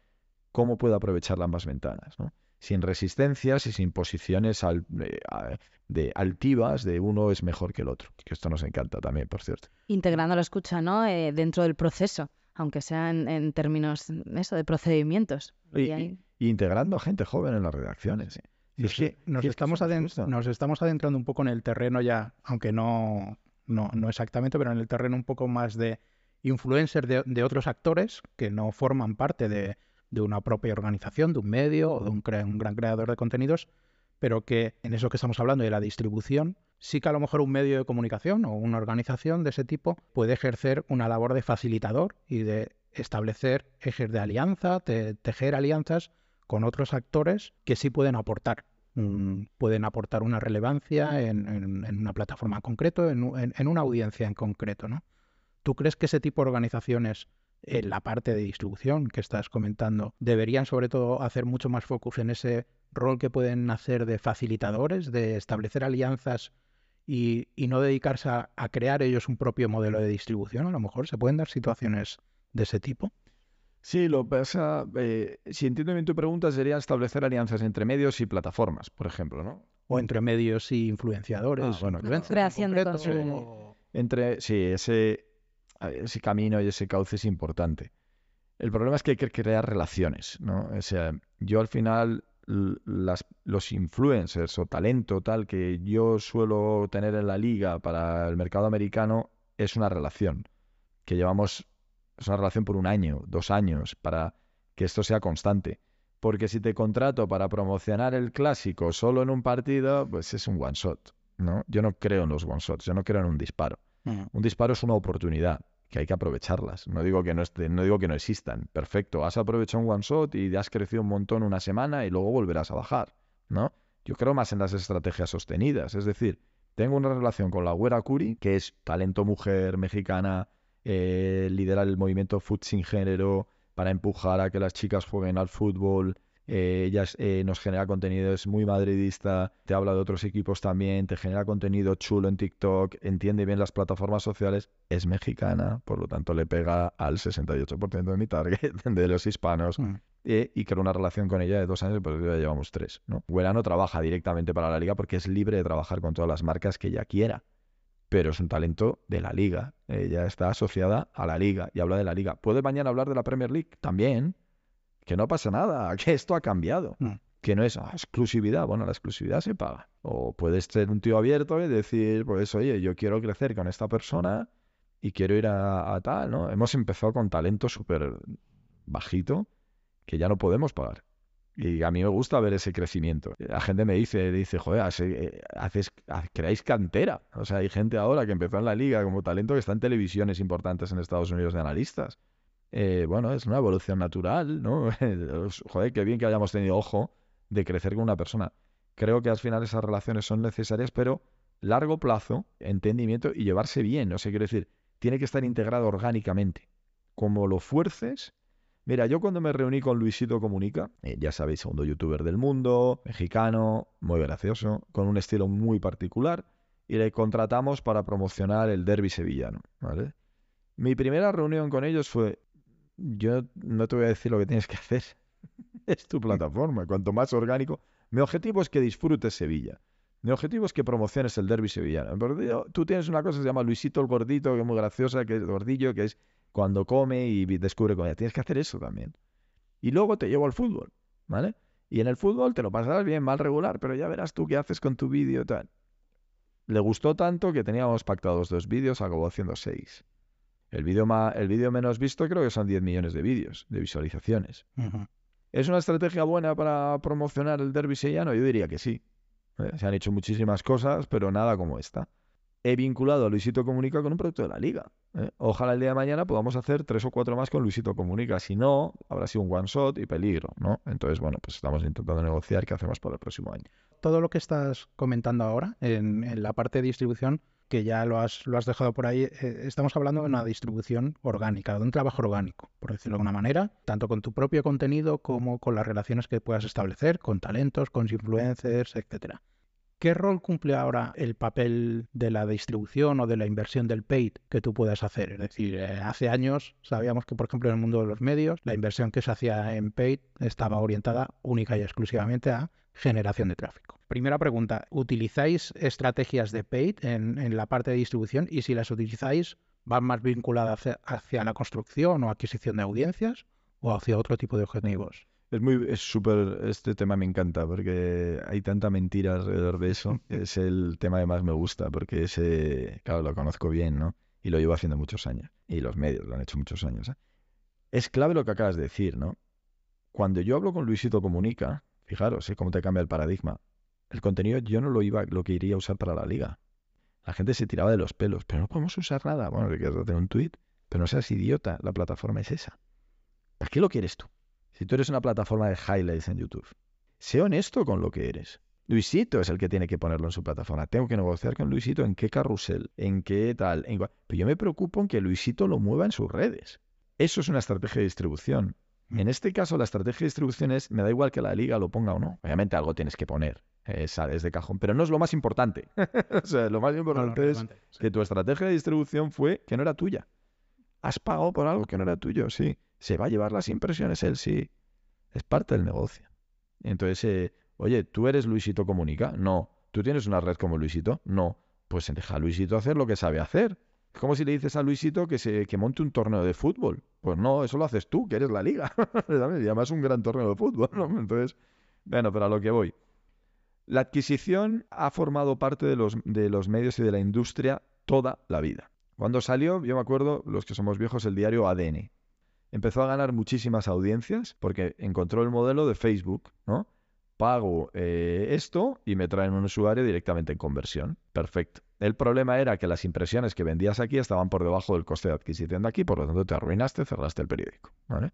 cómo puede aprovechar ambas ventanas? ¿no? Sin resistencias y sin posiciones eh, de altivas de uno es mejor que el otro. Que esto nos encanta también, por cierto. Integrando la escucha, ¿no? Eh, dentro del proceso, aunque sea en, términos eso, de procedimientos. Y, e integrando a gente joven en las redacciones. Y es que nos, estamos nos estamos adentrando un poco en el terreno ya, aunque no, no, no exactamente, pero en el terreno un poco más de influencers de, de otros actores que no forman parte de, de, una propia organización, de un medio o de un, gran creador de contenidos, pero que en eso que estamos hablando de la distribución, sí que a lo mejor un medio de comunicación o una organización de ese tipo puede ejercer una labor de facilitador y de establecer ejes de alianza, de tejer alianzas con otros actores que sí pueden aportar. Pueden aportar una relevancia en, una plataforma en concreto, en, una audiencia en concreto. ¿no? ¿Tú crees que ese tipo de organizaciones en la parte de distribución que estás comentando deberían sobre todo hacer mucho más focus en ese rol que pueden hacer de facilitadores, de establecer alianzas y, no dedicarse a, crear ellos un propio modelo de distribución? A lo mejor se pueden dar situaciones de ese tipo. Sí, lo pasa, eh, si entiendo bien tu pregunta, sería establecer alianzas entre medios y plataformas, por ejemplo, ¿no? O entre medios y influenciadores. Ah, bueno, creación de contenido. Entre, sí, ese, ese camino y ese cauce es importante. El problema es que hay que crear relaciones, ¿no? O sea, yo al final las, los influencers o talento tal que yo suelo tener en la liga para el mercado americano es una relación que llevamos, es una relación por un año, dos años, para que esto sea constante. Porque si te contrato para promocionar el clásico solo en un partido, pues es un one shot, ¿no? Yo no creo en los one shots, yo no creo en un disparo. Mm. Un disparo es una oportunidad que hay que aprovecharlas. No digo que no, no digo que no existan. Perfecto, has aprovechado un one shot y has crecido un montón una semana y luego volverás a bajar, ¿no? Yo creo más en las estrategias sostenidas. Es decir, tengo una relación con la Güera Curi, que es talento mujer mexicana, eh, liderar el movimiento Food sin género para empujar a que las chicas jueguen al fútbol, eh, ella eh, nos genera contenido, es muy madridista, te habla de otros equipos también, te genera contenido chulo en TikTok, entiende bien las plataformas sociales, es mexicana, por lo tanto le pega al 68% de mi target, de los hispanos. Mm. Eh, y creo una relación con ella de dos años, pues ya llevamos tres. ¿no? no trabaja directamente para la liga porque es libre de trabajar con todas las marcas que ella quiera pero es un talento de la liga. Ella está asociada a la liga y habla de la liga. ¿Puede mañana hablar de la Premier League? También, que no pasa nada, que esto ha cambiado. Mm. Que no es ah, exclusividad, bueno, la exclusividad se paga. O puedes ser un tío abierto y decir, pues oye, yo quiero crecer con esta persona y quiero ir a, tal, ¿no? Hemos empezado con talento súper bajito que ya no podemos pagar. Y a mí me gusta ver ese crecimiento. La gente me dice, dice, joder, eh, haces, creáis cantera. O sea, hay gente ahora que empezó en la liga como talento que está en televisiones importantes en Estados Unidos de analistas. Eh, bueno, es una evolución natural, ¿no? Joder, qué bien que hayamos tenido ojo de crecer con una persona. Creo que al final esas relaciones son necesarias, pero largo plazo, entendimiento y llevarse bien. O sea, quiero decir, tiene que estar integrado orgánicamente. Como lo fuerces. Mira, yo cuando me reuní con Luisito Comunica, eh, ya sabéis, segundo youtuber del mundo, mexicano, muy gracioso, con un estilo muy particular, y le contratamos para promocionar el derby sevillano, ¿vale? Mi primera reunión con ellos fue, yo no te voy a decir lo que tienes que hacer. es tu plataforma. Cuanto más orgánico. Mi objetivo es que disfrutes Sevilla. Mi objetivo es que promociones el derby sevillano. tú tienes una cosa que se llama Luisito el Gordito, que es muy graciosa, que es gordillo, que es cuando come y descubre comida. Tienes que hacer eso también. Y luego te llevo al fútbol, ¿vale? Y en el fútbol te lo pasarás bien, mal regular, pero ya verás tú qué haces con tu vídeo y tal. Le gustó tanto que teníamos pactados dos vídeos, acabó haciendo seis. El vídeo el vídeo menos visto creo que son 10 millones de vídeos, de visualizaciones. ¿Es una estrategia buena para promocionar el derby sellano? Yo diría que sí. Eh, se han hecho muchísimas cosas, pero nada como esta. He vinculado a Luisito Comunica con un producto de la liga. ¿eh? Ojalá el día de mañana podamos hacer tres o cuatro más con Luisito Comunica. Si no, habrá sido un one shot y peligro, ¿no? Entonces, bueno, pues estamos intentando negociar qué hacemos para el próximo año. Todo lo que estás comentando ahora en la parte de distribución que ya lo has, lo has dejado por ahí, eh, estamos hablando de una distribución orgánica, de un trabajo orgánico, por decirlo de alguna manera, tanto con tu propio contenido como con las relaciones que puedas establecer con talentos, con influencers, etcétera. ¿Qué rol cumple ahora el papel de la distribución o de la inversión del paid que tú puedas hacer? Es decir, eh, hace años sabíamos que, por ejemplo, en el mundo de los medios, la inversión que se hacía en paid estaba orientada única y exclusivamente a generación de tráfico. Primera pregunta, ¿utilizáis estrategias de paid en, la parte de distribución? Y si las utilizáis, ¿van más vinculadas hacia, la construcción o adquisición de audiencias o hacia otro tipo de objetivos? Es muy, es súper, este tema me encanta porque hay tanta mentira alrededor de eso. es el tema que más me gusta porque ese, claro, lo conozco bien, ¿no? Y lo llevo haciendo muchos años. Y los medios lo han hecho muchos años. ¿eh? Es clave lo que acabas de decir, ¿no? Cuando yo hablo con Luisito Comunica, fijaros, ¿eh? cómo te cambia el paradigma. El contenido yo no lo iba, lo que iría a usar para la liga. La gente se tiraba de los pelos, pero no podemos usar nada. Bueno, que quieres hacer un tweet, pero no seas idiota, la plataforma es esa. ¿Para qué lo quieres tú? Si tú eres una plataforma de highlights en YouTube, sé honesto con lo que eres. Luisito es el que tiene que ponerlo en su plataforma. Tengo que negociar con Luisito en qué carrusel, en qué tal. Pero yo me preocupo en que Luisito lo mueva en sus redes. Eso es una estrategia de distribución. Mm. En este caso, la estrategia de distribución es, me da igual que la liga lo ponga o no. Obviamente algo tienes que poner, esa de cajón, pero no es lo más importante. o sea, lo más importante es que tu estrategia de distribución fue que no era tuya. Has pagado por algo que no era tuyo, sí. Se va a llevar las impresiones él, sí. Es parte del negocio. Entonces, eh, oye, ¿tú eres Luisito Comunica? No. ¿Tú tienes una red como Luisito? No. Pues deja a Luisito hacer lo que sabe hacer. Como si le dices a Luisito que, se, que monte un torneo de fútbol. Pues no, eso lo haces tú, que eres la liga. y además un gran torneo de fútbol. ¿no? Entonces, bueno, pero a lo que voy. La adquisición ha formado parte de los, de los medios y de la industria toda la vida. Cuando salió, yo me acuerdo, los que somos viejos, el diario ADN. Empezó a ganar muchísimas audiencias porque encontró el modelo de Facebook, ¿no? Pago eh, esto y me traen un usuario directamente en conversión. Perfecto. El problema era que las impresiones que vendías aquí estaban por debajo del coste de adquisición de aquí, por lo tanto te arruinaste, cerraste el periódico.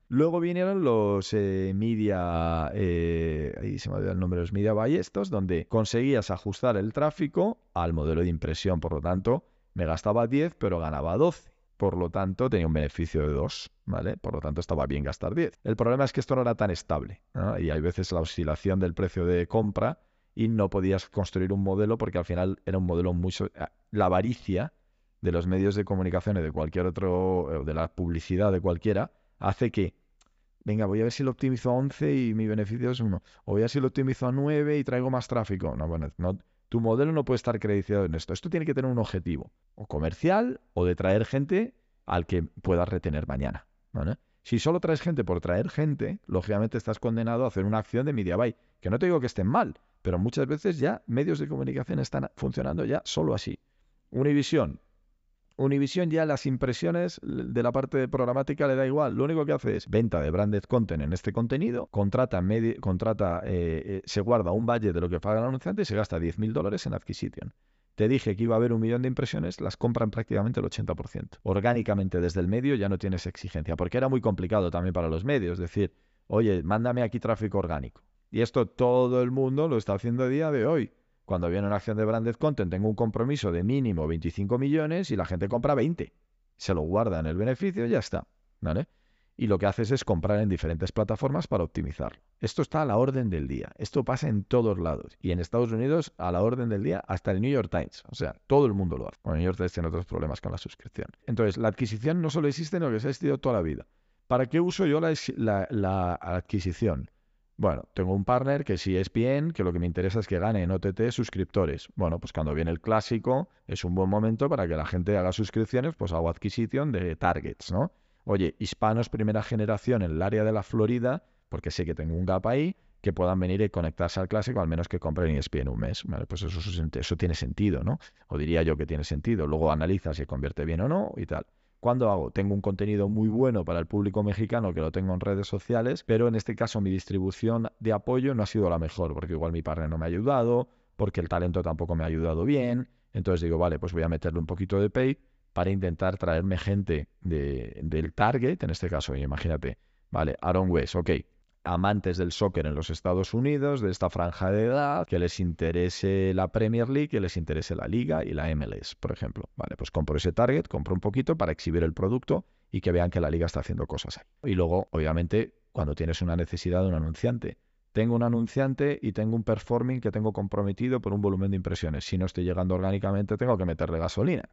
Luego vinieron los eh, media, eh, ahí se me olvidó el nombre, los media buy estos, donde conseguías ajustar el tráfico al modelo de impresión, por lo tanto me gastaba 10 pero ganaba 12. Por lo tanto, tenía un beneficio de 2, ¿vale? Por lo tanto, estaba bien gastar 10. El problema es que esto no era tan estable, Y hay veces la oscilación del precio de compra y no podías construir un modelo porque al final era un modelo muy... Ah, la avaricia de los medios de comunicación y de cualquier otro, de la publicidad de cualquiera, hace que, venga, voy a ver si lo optimizo a 11 y mi beneficio es 1, o voy a ver si lo optimizo a 9 y traigo más tráfico. No, bueno, no, tu modelo no puede estar creditado en esto. Esto tiene que tener un objetivo, o comercial, o de traer gente al que puedas retener mañana. Si solo traes gente por traer gente, lógicamente estás condenado a hacer una acción de media. Que no te digo que estén mal, pero muchas veces ya medios de comunicación están funcionando ya solo así. Univisión. Univisión ya las impresiones de la parte programática le da igual. Lo único que hace es venta de branded content en este contenido, contrata, contrata eh, eh, se guarda un budget de lo que paga el anunciante y se gasta 10.000 dólares en adquisición. Te dije que iba a haber un millón de impresiones, las compran prácticamente el 80%. Orgánicamente desde el medio ya no tienes exigencia, porque era muy complicado también para los medios. Decir, oye, mándame aquí tráfico orgánico. Y esto todo el mundo lo está haciendo a día de hoy. Cuando viene una acción de branded content, tengo un compromiso de mínimo 25 millones y la gente compra 20. Se lo guarda en el beneficio y ya está. ¿Vale? Y lo que haces es comprar en diferentes plataformas para optimizarlo. Esto está a la orden del día. Esto pasa en todos lados. Y en Estados Unidos, a la orden del día, hasta el New York Times. O sea, todo el mundo lo hace. Bueno, el New York Times tiene otros problemas con la suscripción. Entonces, la adquisición no solo existe, sino que se ha existido toda la vida. ¿Para qué uso yo la adquisición? Bueno, tengo un partner que si es bien, que lo que me interesa es que gane en OTT suscriptores. Bueno, pues cuando viene el clásico es un buen momento para que la gente haga suscripciones, pues hago adquisición de targets, ¿no? Oye, hispanos primera generación en el área de la Florida, porque sé que tengo un gap ahí, que puedan venir y conectarse al clásico, al menos que compren ESPN un mes. Vale, pues eso, eso tiene sentido, ¿no? O diría yo que tiene sentido. Luego analiza si convierte bien o no y tal. ¿Cuándo hago? Tengo un contenido muy bueno para el público mexicano que lo tengo en redes sociales, pero en este caso mi distribución de apoyo no ha sido la mejor, porque igual mi partner no me ha ayudado, porque el talento tampoco me ha ayudado bien. Entonces digo, vale, pues voy a meterle un poquito de pay para intentar traerme gente de, del target, en este caso, imagínate, vale, Aaron West, ok, amantes del soccer en los Estados Unidos, de esta franja de edad, que les interese la Premier League, que les interese la Liga y la MLS, por ejemplo. Vale, pues compro ese target, compro un poquito para exhibir el producto y que vean que la Liga está haciendo cosas ahí. Y luego, obviamente, cuando tienes una necesidad de un anunciante. Tengo un anunciante y tengo un performing que tengo comprometido por un volumen de impresiones. Si no estoy llegando orgánicamente, tengo que meterle gasolina.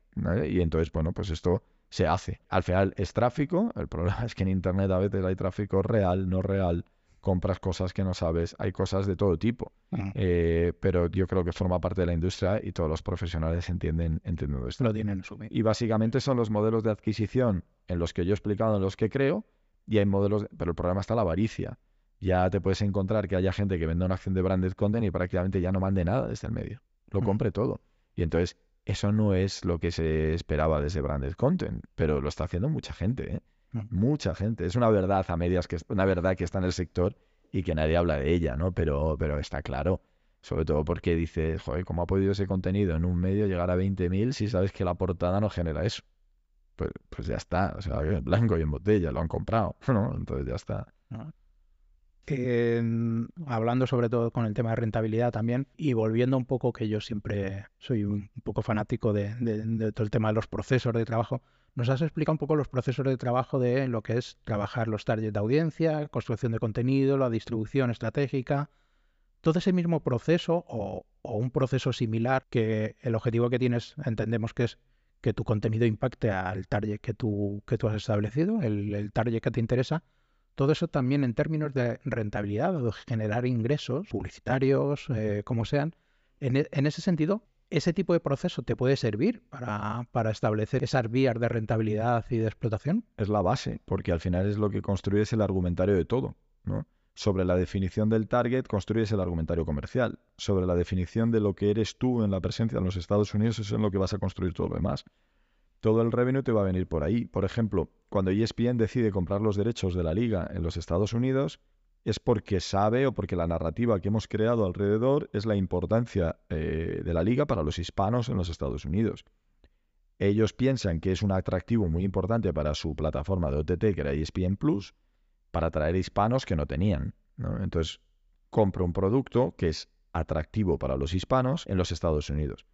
Y entonces, bueno, pues esto se hace. Al final es tráfico. El problema es que en Internet a veces hay tráfico real, no real compras cosas que no sabes, hay cosas de todo tipo, eh, pero yo creo que forma parte de la industria y todos los profesionales entienden, entienden esto. Lo tienen Y básicamente son los modelos de adquisición en los que yo he explicado, en los que creo, y hay modelos, pero el problema está la avaricia. ya te puedes encontrar que haya gente que venda una acción de branded content y prácticamente ya no mande nada desde el medio. Lo compre todo. Y entonces, eso no es lo que se esperaba desde branded content, pero lo está haciendo mucha gente, ¿eh? Mm. Mucha gente. Es una verdad a medias, que es una verdad que está en el sector y que nadie habla de ella, ¿no? Pero, pero está claro. Sobre todo porque dices, joder, ¿cómo ha podido ese contenido en un medio llegar a 20.000 si sabes que la portada no genera eso? Pues, pues ya está, o sea, en blanco y en botella, lo han comprado, ¿no? Entonces ya está. Eh, hablando sobre todo con el tema de rentabilidad también y volviendo un poco que yo siempre soy un poco fanático de, de- de todo el tema de los procesos de trabajo, nos has explicado un poco los procesos de trabajo de lo que es trabajar los targets de audiencia, construcción de contenido, la distribución estratégica, todo ese mismo proceso o, un proceso similar que el objetivo que tienes entendemos que es que tu contenido impacte al target que tú, has establecido, el, target que te interesa. Todo eso también en términos de rentabilidad o de generar ingresos publicitarios, eh, como sean. En, e- en ese sentido, ese tipo de proceso te puede servir para, para establecer esas vías de rentabilidad y de explotación. es la base, porque al final es lo que construyes el argumentario de todo, ¿no? Sobre la definición del target construyes el argumentario comercial. Sobre la definición de lo que eres tú en la presencia en los Estados Unidos, eso es en lo que vas a construir todo lo demás. Todo el revenue te va a venir por ahí. Por ejemplo, cuando ESPN decide comprar los derechos de la liga en los Estados Unidos, es porque sabe o porque la narrativa que hemos creado alrededor es la importancia eh, de la liga para los hispanos en los Estados Unidos. Ellos piensan que es un atractivo muy importante para su plataforma de OTT, que era ESPN Plus, para atraer hispanos que no tenían. Entonces, compra un producto que es atractivo para los hispanos en los Estados Unidos.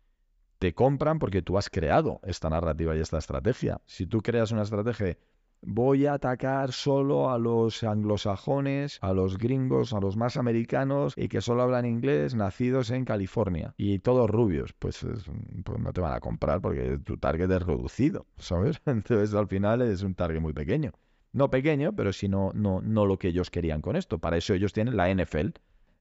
Te compran porque tú has creado esta narrativa y esta estrategia. Si tú creas una estrategia, voy a atacar solo a los anglosajones, a los gringos, a los más americanos y que solo hablan inglés, nacidos en California y todos rubios, pues, es- pues no te van a comprar porque tu target es reducido, ¿sabes? Entonces al final es un target muy pequeño. No pequeño, pero sí no, no, no lo que ellos querían con esto. Para eso ellos tienen la NFL.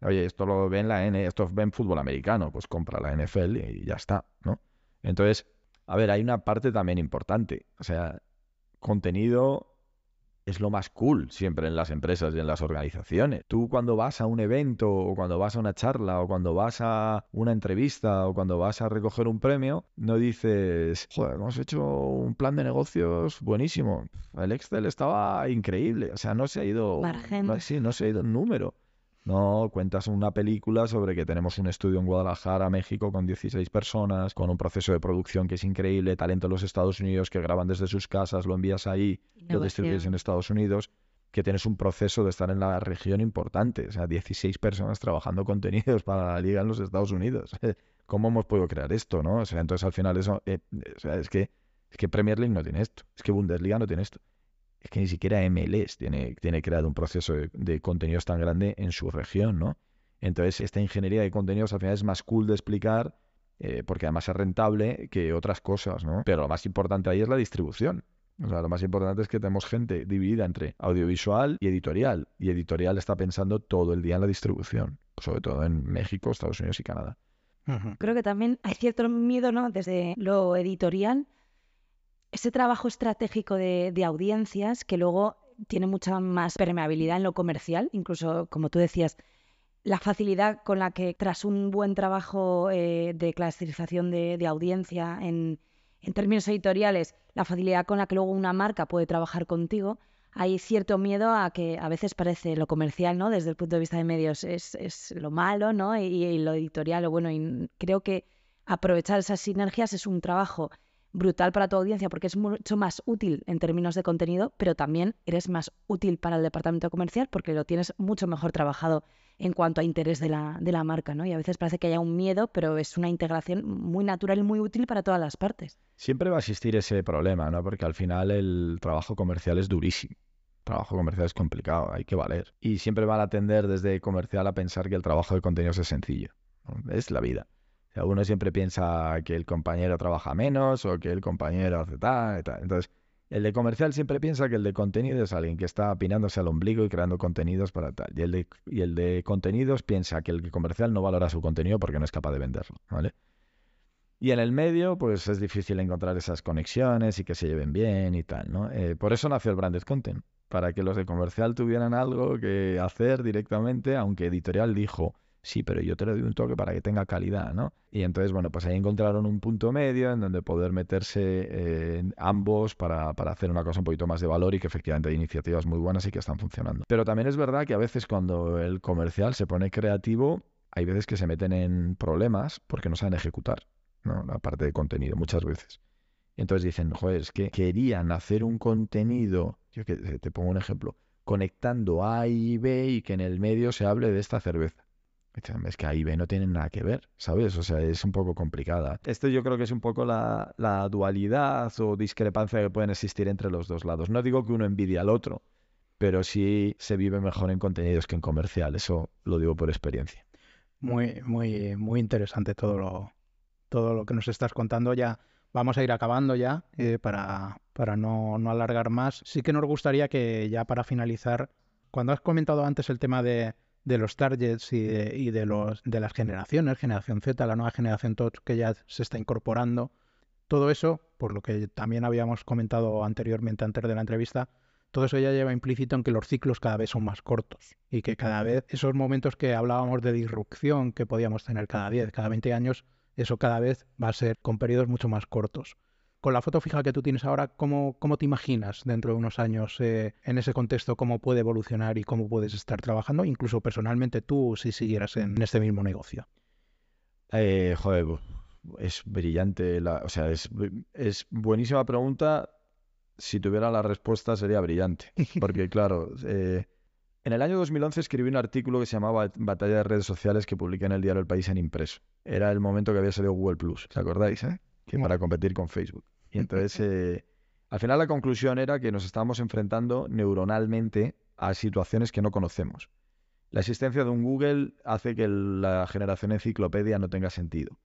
Oye, esto lo ven la N, esto ven fútbol americano, pues compra la NFL y ya está, ¿no? Entonces, a ver, hay una parte también importante. O sea, contenido es lo más cool siempre en las empresas y en las organizaciones. Tú cuando vas a un evento o cuando vas a una charla o cuando vas a una entrevista o cuando vas a recoger un premio, no dices, joder, hemos hecho un plan de negocios buenísimo. El Excel estaba increíble. O sea, no se ha ido... Margen. No, sí, no se ha ido en número. No, cuentas una película sobre que tenemos un estudio en Guadalajara, México, con 16 personas, con un proceso de producción que es increíble, talento en los Estados Unidos que graban desde sus casas, lo envías ahí, lo distribuyes en Estados Unidos, que tienes un proceso de estar en la región importante. O sea, 16 personas trabajando contenidos para la liga en los Estados Unidos. ¿Cómo hemos podido crear esto, no? O sea, entonces al final eso, eh, o sea, es que, es que Premier League no tiene esto, es que Bundesliga no tiene esto. Es que ni siquiera MLS tiene, tiene creado un proceso de, de contenidos tan grande en su región, ¿no? Entonces, esta ingeniería de contenidos al final es más cool de explicar, eh, porque además es rentable que otras cosas, ¿no? Pero lo más importante ahí es la distribución. O sea, lo más importante es que tenemos gente dividida entre audiovisual y editorial. Y editorial está pensando todo el día en la distribución, sobre todo en México, Estados Unidos y Canadá. Creo que también hay cierto miedo, ¿no? Desde lo editorial, ese trabajo estratégico de, audiencias que luego tiene mucha más permeabilidad en lo comercial, incluso como tú decías, la facilidad con la que tras un buen trabajo eh, de clasificación de, audiencia en, en términos editoriales, la facilidad con la que luego una marca puede trabajar contigo, hay cierto miedo a que a veces parece lo comercial, ¿no? Desde el punto de vista de medios es, es lo malo, ¿no? Y, y lo editorial, lo bueno. Y creo que aprovechar esas sinergias es un trabajo brutal para tu audiencia porque es mucho más útil en términos de contenido, pero también eres más útil para el departamento comercial porque lo tienes mucho mejor trabajado en cuanto a interés de la, de la marca, ¿no? Y a veces parece que haya un miedo, pero es una integración muy natural y muy útil para todas las partes. Siempre va a existir ese problema, ¿no? Porque al final el trabajo comercial es durísimo. Trabajo comercial es complicado, hay que valer. Y siempre van a tender desde comercial a pensar que el trabajo de contenidos es sencillo. Es la vida. Uno siempre piensa que el compañero trabaja menos o que el compañero hace tal y tal. Entonces, el de comercial siempre piensa que el de contenido es alguien que está pinándose al ombligo y creando contenidos para tal. Y el de, y el de contenidos piensa que el de comercial no valora su contenido porque no es capaz de venderlo, ¿vale? Y en el medio, pues es difícil encontrar esas conexiones y que se lleven bien y tal, ¿no? Eh, por eso nació el branded content, para que los de comercial tuvieran algo que hacer directamente, aunque editorial dijo, sí, pero yo te le doy un toque para que tenga calidad, ¿no? Y entonces, bueno, pues ahí encontraron un punto medio en donde poder meterse eh, ambos para, para, hacer una cosa un poquito más de valor y que efectivamente hay iniciativas muy buenas y que están funcionando. Pero también es verdad que a veces cuando el comercial se pone creativo, hay veces que se meten en problemas porque no saben ejecutar, ¿no? La parte de contenido, muchas veces. Entonces dicen, joder, es que querían hacer un contenido, yo que te pongo un ejemplo, conectando A y B y que en el medio se hable de esta cerveza. Es que A y B no tienen nada que ver, ¿sabes? O sea, es un poco complicada. Esto yo creo que es un poco la, la dualidad o discrepancia que pueden existir entre los dos lados. No digo que uno envidia al otro, pero sí se vive mejor en contenidos que en comercial. Eso lo digo por experiencia. Muy, muy, muy interesante todo lo, todo lo que nos estás contando. Ya vamos a ir acabando ya eh, para, para no, no, alargar más. Sí que nos gustaría que ya para finalizar, cuando has comentado antes el tema de, de los targets y, de, y de, los, de las generaciones, generación Z, la nueva generación TOTS que ya se está incorporando, todo eso, por lo que también habíamos comentado anteriormente antes de la entrevista, todo eso ya lleva implícito en que los ciclos cada vez son más cortos y que cada vez esos momentos que hablábamos de disrupción que podíamos tener cada 10, cada 20 años, eso cada vez va a ser con periodos mucho más cortos. Con la foto fija que tú tienes ahora, ¿cómo, cómo te imaginas dentro de unos años eh, en ese contexto cómo puede evolucionar y cómo puedes estar trabajando, incluso personalmente tú si siguieras en este mismo negocio? Eh, joder, es brillante, la, o sea, es, es buenísima pregunta. Si tuviera la respuesta sería brillante, porque claro, eh, en el año 2011 escribí un artículo que se llamaba Batalla de redes sociales que publiqué en el diario El País en impreso. Era el momento que había salido Google Plus, ¿os acordáis? Eh? Que para competir con Facebook. Y entonces, eh, al final la conclusión era que nos estábamos enfrentando neuronalmente a situaciones que no conocemos. La existencia de un Google hace que la generación enciclopedia no tenga sentido.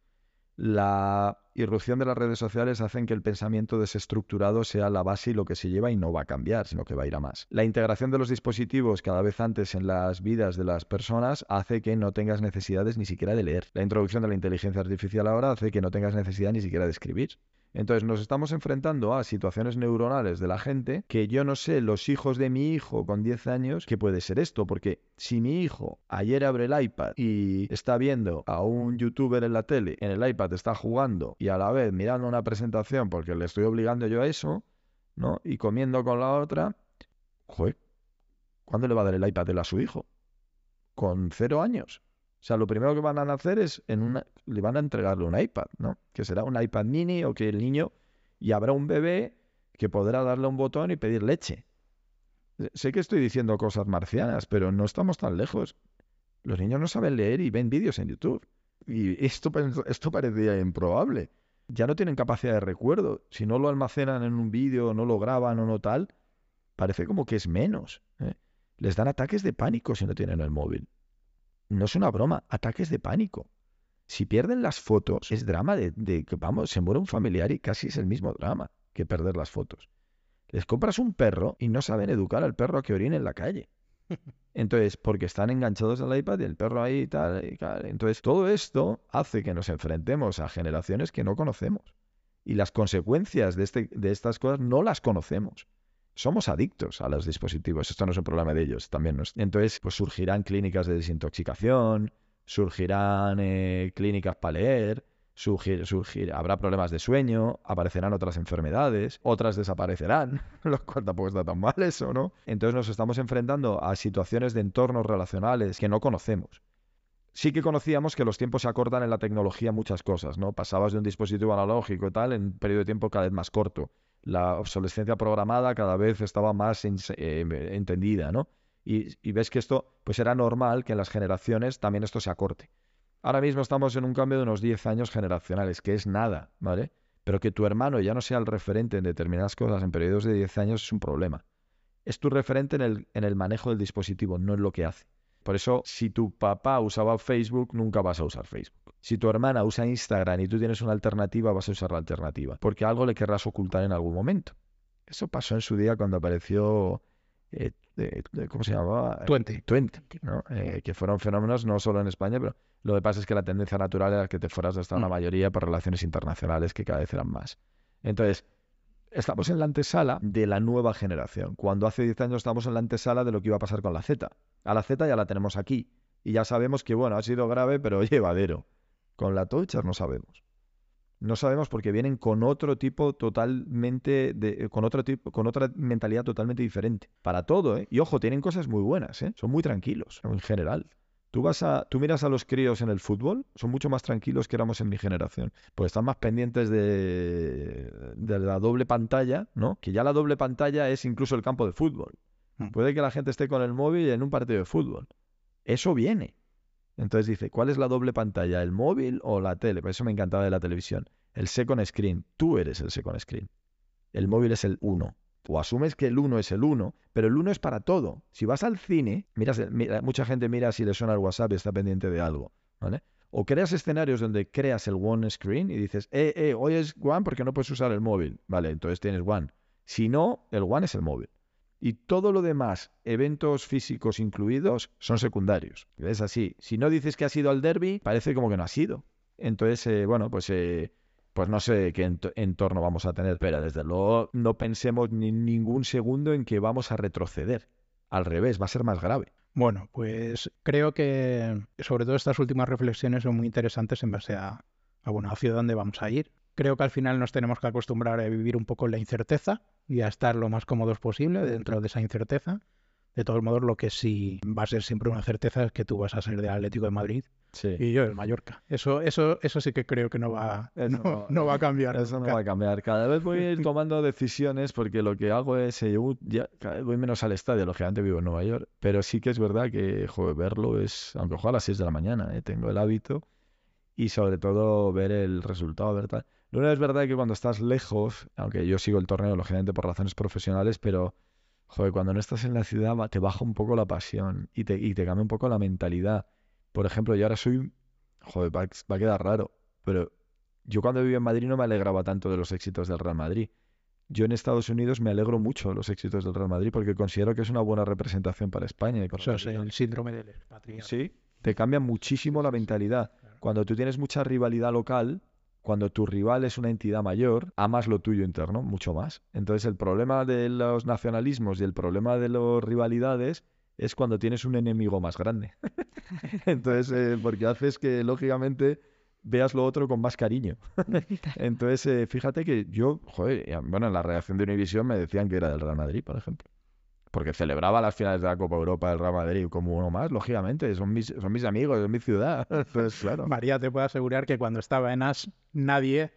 La irrupción de las redes sociales hacen que el pensamiento desestructurado sea la base y lo que se lleva y no va a cambiar, sino que va a ir a más. La integración de los dispositivos cada vez antes en las vidas de las personas hace que no tengas necesidades ni siquiera de leer. La introducción de la inteligencia artificial ahora hace que no tengas necesidad ni siquiera de escribir. Entonces nos estamos enfrentando a situaciones neuronales de la gente que yo no sé, los hijos de mi hijo con 10 años, ¿qué puede ser esto? Porque si mi hijo ayer abre el iPad y está viendo a un youtuber en la tele, en el iPad está jugando y a la vez mirando una presentación porque le estoy obligando yo a eso, ¿no? Y comiendo con la otra, joder, ¿cuándo le va a dar el iPad a su hijo? Con cero años. O sea, lo primero que van a hacer es en una, le van a entregarle un iPad, ¿no? Que será un iPad mini o que el niño y habrá un bebé que podrá darle un botón y pedir leche. Sé que estoy diciendo cosas marcianas, pero no estamos tan lejos. Los niños no saben leer y ven vídeos en YouTube. Y esto, esto parecía improbable. Ya no tienen capacidad de recuerdo. Si no lo almacenan en un vídeo, no lo graban o no tal, parece como que es menos. ¿eh? Les dan ataques de pánico si no tienen el móvil no es una broma, ataques de pánico. Si pierden las fotos, es drama de, que, vamos, se muere un familiar y casi es el mismo drama que perder las fotos. Les compras un perro y no saben educar al perro a que orine en la calle. Entonces, porque están enganchados al iPad y el perro ahí y tal, y tal. Entonces, todo esto hace que nos enfrentemos a generaciones que no conocemos. Y las consecuencias de, este, de estas cosas no las conocemos somos adictos a los dispositivos. Esto no es un problema de ellos, también Entonces, pues surgirán clínicas de desintoxicación, surgirán eh, clínicas para leer, surgir, habrá problemas de sueño, aparecerán otras enfermedades, otras desaparecerán, lo cual tampoco está tan mal eso, ¿no? Entonces nos estamos enfrentando a situaciones de entornos relacionales que no conocemos. Sí que conocíamos que los tiempos se acortan en la tecnología muchas cosas, ¿no? Pasabas de un dispositivo analógico y tal en un periodo de tiempo cada vez más corto la obsolescencia programada cada vez estaba más eh, entendida, ¿no? Y, ves que esto, pues era normal que en las generaciones también esto se acorte. Ahora mismo estamos en un cambio de unos 10 años generacionales, que es nada, ¿vale? Pero que tu hermano ya no sea el referente en determinadas cosas en periodos de 10 años es un problema. Es tu referente en el, en el manejo del dispositivo, no en lo que hace. Por eso, si tu papá usaba Facebook, nunca vas a usar Facebook. Si tu hermana usa Instagram y tú tienes una alternativa, vas a usar la alternativa, porque algo le querrás ocultar en algún momento. Eso pasó en su día cuando apareció, eh, ¿cómo se llamaba? Twenty. Twenty, ¿no? Eh, que fueron fenómenos no solo en España, pero lo que pasa es que la tendencia natural era que te fueras hasta una mm. mayoría por relaciones internacionales que cada vez eran más. Entonces, estamos en la antesala de la nueva generación. Cuando hace 10 años estábamos en la antesala de lo que iba a pasar con la Z. A la Z ya la tenemos aquí. Y ya sabemos que, bueno, ha sido grave, pero llevadero. Con la Touch no sabemos. No sabemos porque vienen con otro tipo totalmente, de, con otro tipo, con otra mentalidad totalmente diferente. Para todo, ¿eh? Y ojo, tienen cosas muy buenas, ¿eh? Son muy tranquilos, en general. Tú vas a, tú miras a los críos en el fútbol, son mucho más tranquilos que éramos en mi generación, pues están más pendientes de, de la doble pantalla, ¿no? Que ya la doble pantalla es incluso el campo de fútbol. Mm. Puede que la gente esté con el móvil en un partido de fútbol. Eso viene. Entonces dice, ¿cuál es la doble pantalla? ¿El móvil o la tele? Por eso me encantaba de la televisión. El second screen. Tú eres el second screen. El móvil es el uno. O asumes que el uno es el uno, pero el uno es para todo. Si vas al cine, miras, mira, mucha gente mira si le suena el WhatsApp y está pendiente de algo, ¿vale? O creas escenarios donde creas el one screen y dices, eh, eh, hoy es one porque no puedes usar el móvil. Vale, entonces tienes one. Si no, el one es el móvil. Y todo lo demás, eventos físicos incluidos, son secundarios. Es así. Si no dices que has ido al derby, parece como que no has ido. Entonces, eh, bueno, pues, eh, pues no sé qué ent entorno vamos a tener, pero desde luego no pensemos ni ningún segundo en que vamos a retroceder. Al revés, va a ser más grave. Bueno, pues creo que sobre todo estas últimas reflexiones son muy interesantes en base a, a, bueno, hacia dónde vamos a ir. Creo que al final nos tenemos que acostumbrar a vivir un poco la incerteza y a estar lo más cómodos posible dentro de esa incerteza. De todos modos, lo que sí va a ser siempre una certeza es que tú vas a ser del Atlético de Madrid sí. y yo del Mallorca. Eso, eso, eso sí que creo que no va, no, no, no, va a cambiar. Eso no va a cambiar. Cada vez voy a ir tomando decisiones porque lo que hago es, eh, ya, voy menos al estadio, lógicamente vivo en Nueva York, pero sí que es verdad que joder, verlo es, aunque juego a las 6 de la mañana, eh, tengo el hábito y sobre todo ver el resultado, ver tal. No es verdad que cuando estás lejos, aunque yo sigo el torneo lógicamente por razones profesionales, pero joder, cuando no estás en la ciudad te baja un poco la pasión y te, y te cambia un poco la mentalidad. Por ejemplo, yo ahora soy, joder, va, va a quedar raro, pero yo cuando vivía en Madrid no me alegraba tanto de los éxitos del Real Madrid. Yo en Estados Unidos me alegro mucho de los éxitos del Real Madrid porque considero que es una buena representación para España. Y para Eso es el síndrome del expatriado. Sí, te cambia muchísimo la mentalidad. Cuando tú tienes mucha rivalidad local, cuando tu rival es una entidad mayor, amas lo tuyo interno mucho más. Entonces el problema de los nacionalismos y el problema de las rivalidades es cuando tienes un enemigo más grande. Entonces, eh, porque haces que lógicamente veas lo otro con más cariño. Entonces, eh, fíjate que yo, joder, bueno, en la reacción de Univision me decían que era del Real Madrid, por ejemplo porque celebraba las finales de la Copa Europa del Real Madrid como uno más, lógicamente, son mis, son mis amigos, es mi ciudad. Entonces, claro. María, te puedo asegurar que cuando estaba en As, nadie,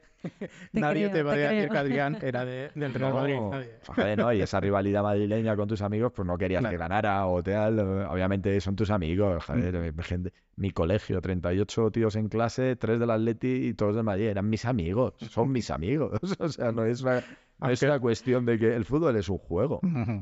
Te nadie creo, te te podía decir que Adrián era de- del Real Madrid. Nadie. joder, no, y esa rivalidad madrileña con tus amigos, pues no querías Claro. que ganara o tal. Obviamente son tus amigos, joder, mi gente, mi colegio, 38 tíos en clase, 3 del Atleti y todos del Madrid, eran mis amigos, son mis amigos. O sea, no es una, no es una cuestión de que el fútbol es un juego.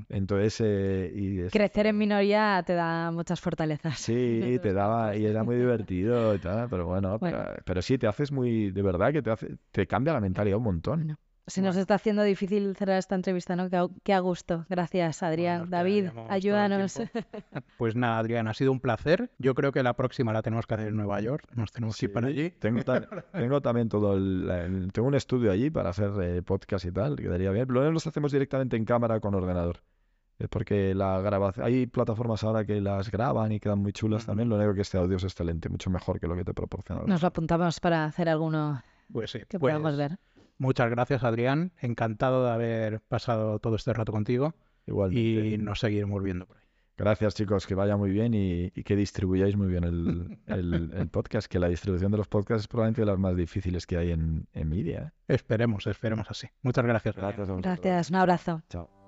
Entonces, eh, y es- Crecer en minoría te da muchas fortalezas. Sí, te daba y era muy divertido y tal, pero bueno, Bueno. Pero, pero sí te haces muy, de verdad que te hace, te cambia la mentalidad un montón. Bueno, Se nos está haciendo difícil cerrar esta entrevista, ¿no? Qué a, gusto. Gracias, Adrián. David, ayúdanos. Pues nada, Adrián, ha sido un placer. Yo creo que la próxima la tenemos que hacer en Nueva York. Nos tenemos que ir para allí. Tengo, ta- tengo también todo el, el- tengo un estudio allí para hacer eh, podcast y tal, quedaría bien. Lo los hacemos directamente en cámara con ordenador. Es porque la grabación, hay plataformas ahora que las graban y quedan muy chulas también. Lo único que este audio es excelente, mucho mejor que lo que te proporciona. Nos lo apuntamos para hacer alguno Pues sí. que pues podamos ver. Muchas gracias, Adrián. Encantado de haber pasado todo este rato contigo Igualmente. y nos seguiremos viendo por ahí. Gracias chicos, que vaya muy bien y, y que distribuyáis muy bien el, el- el podcast, que la distribución de los podcasts es probablemente de las más difíciles que hay en, en media. ¿eh? Esperemos, esperemos así. Muchas gracias. Gracias a. Gracias, un abrazo. Chao.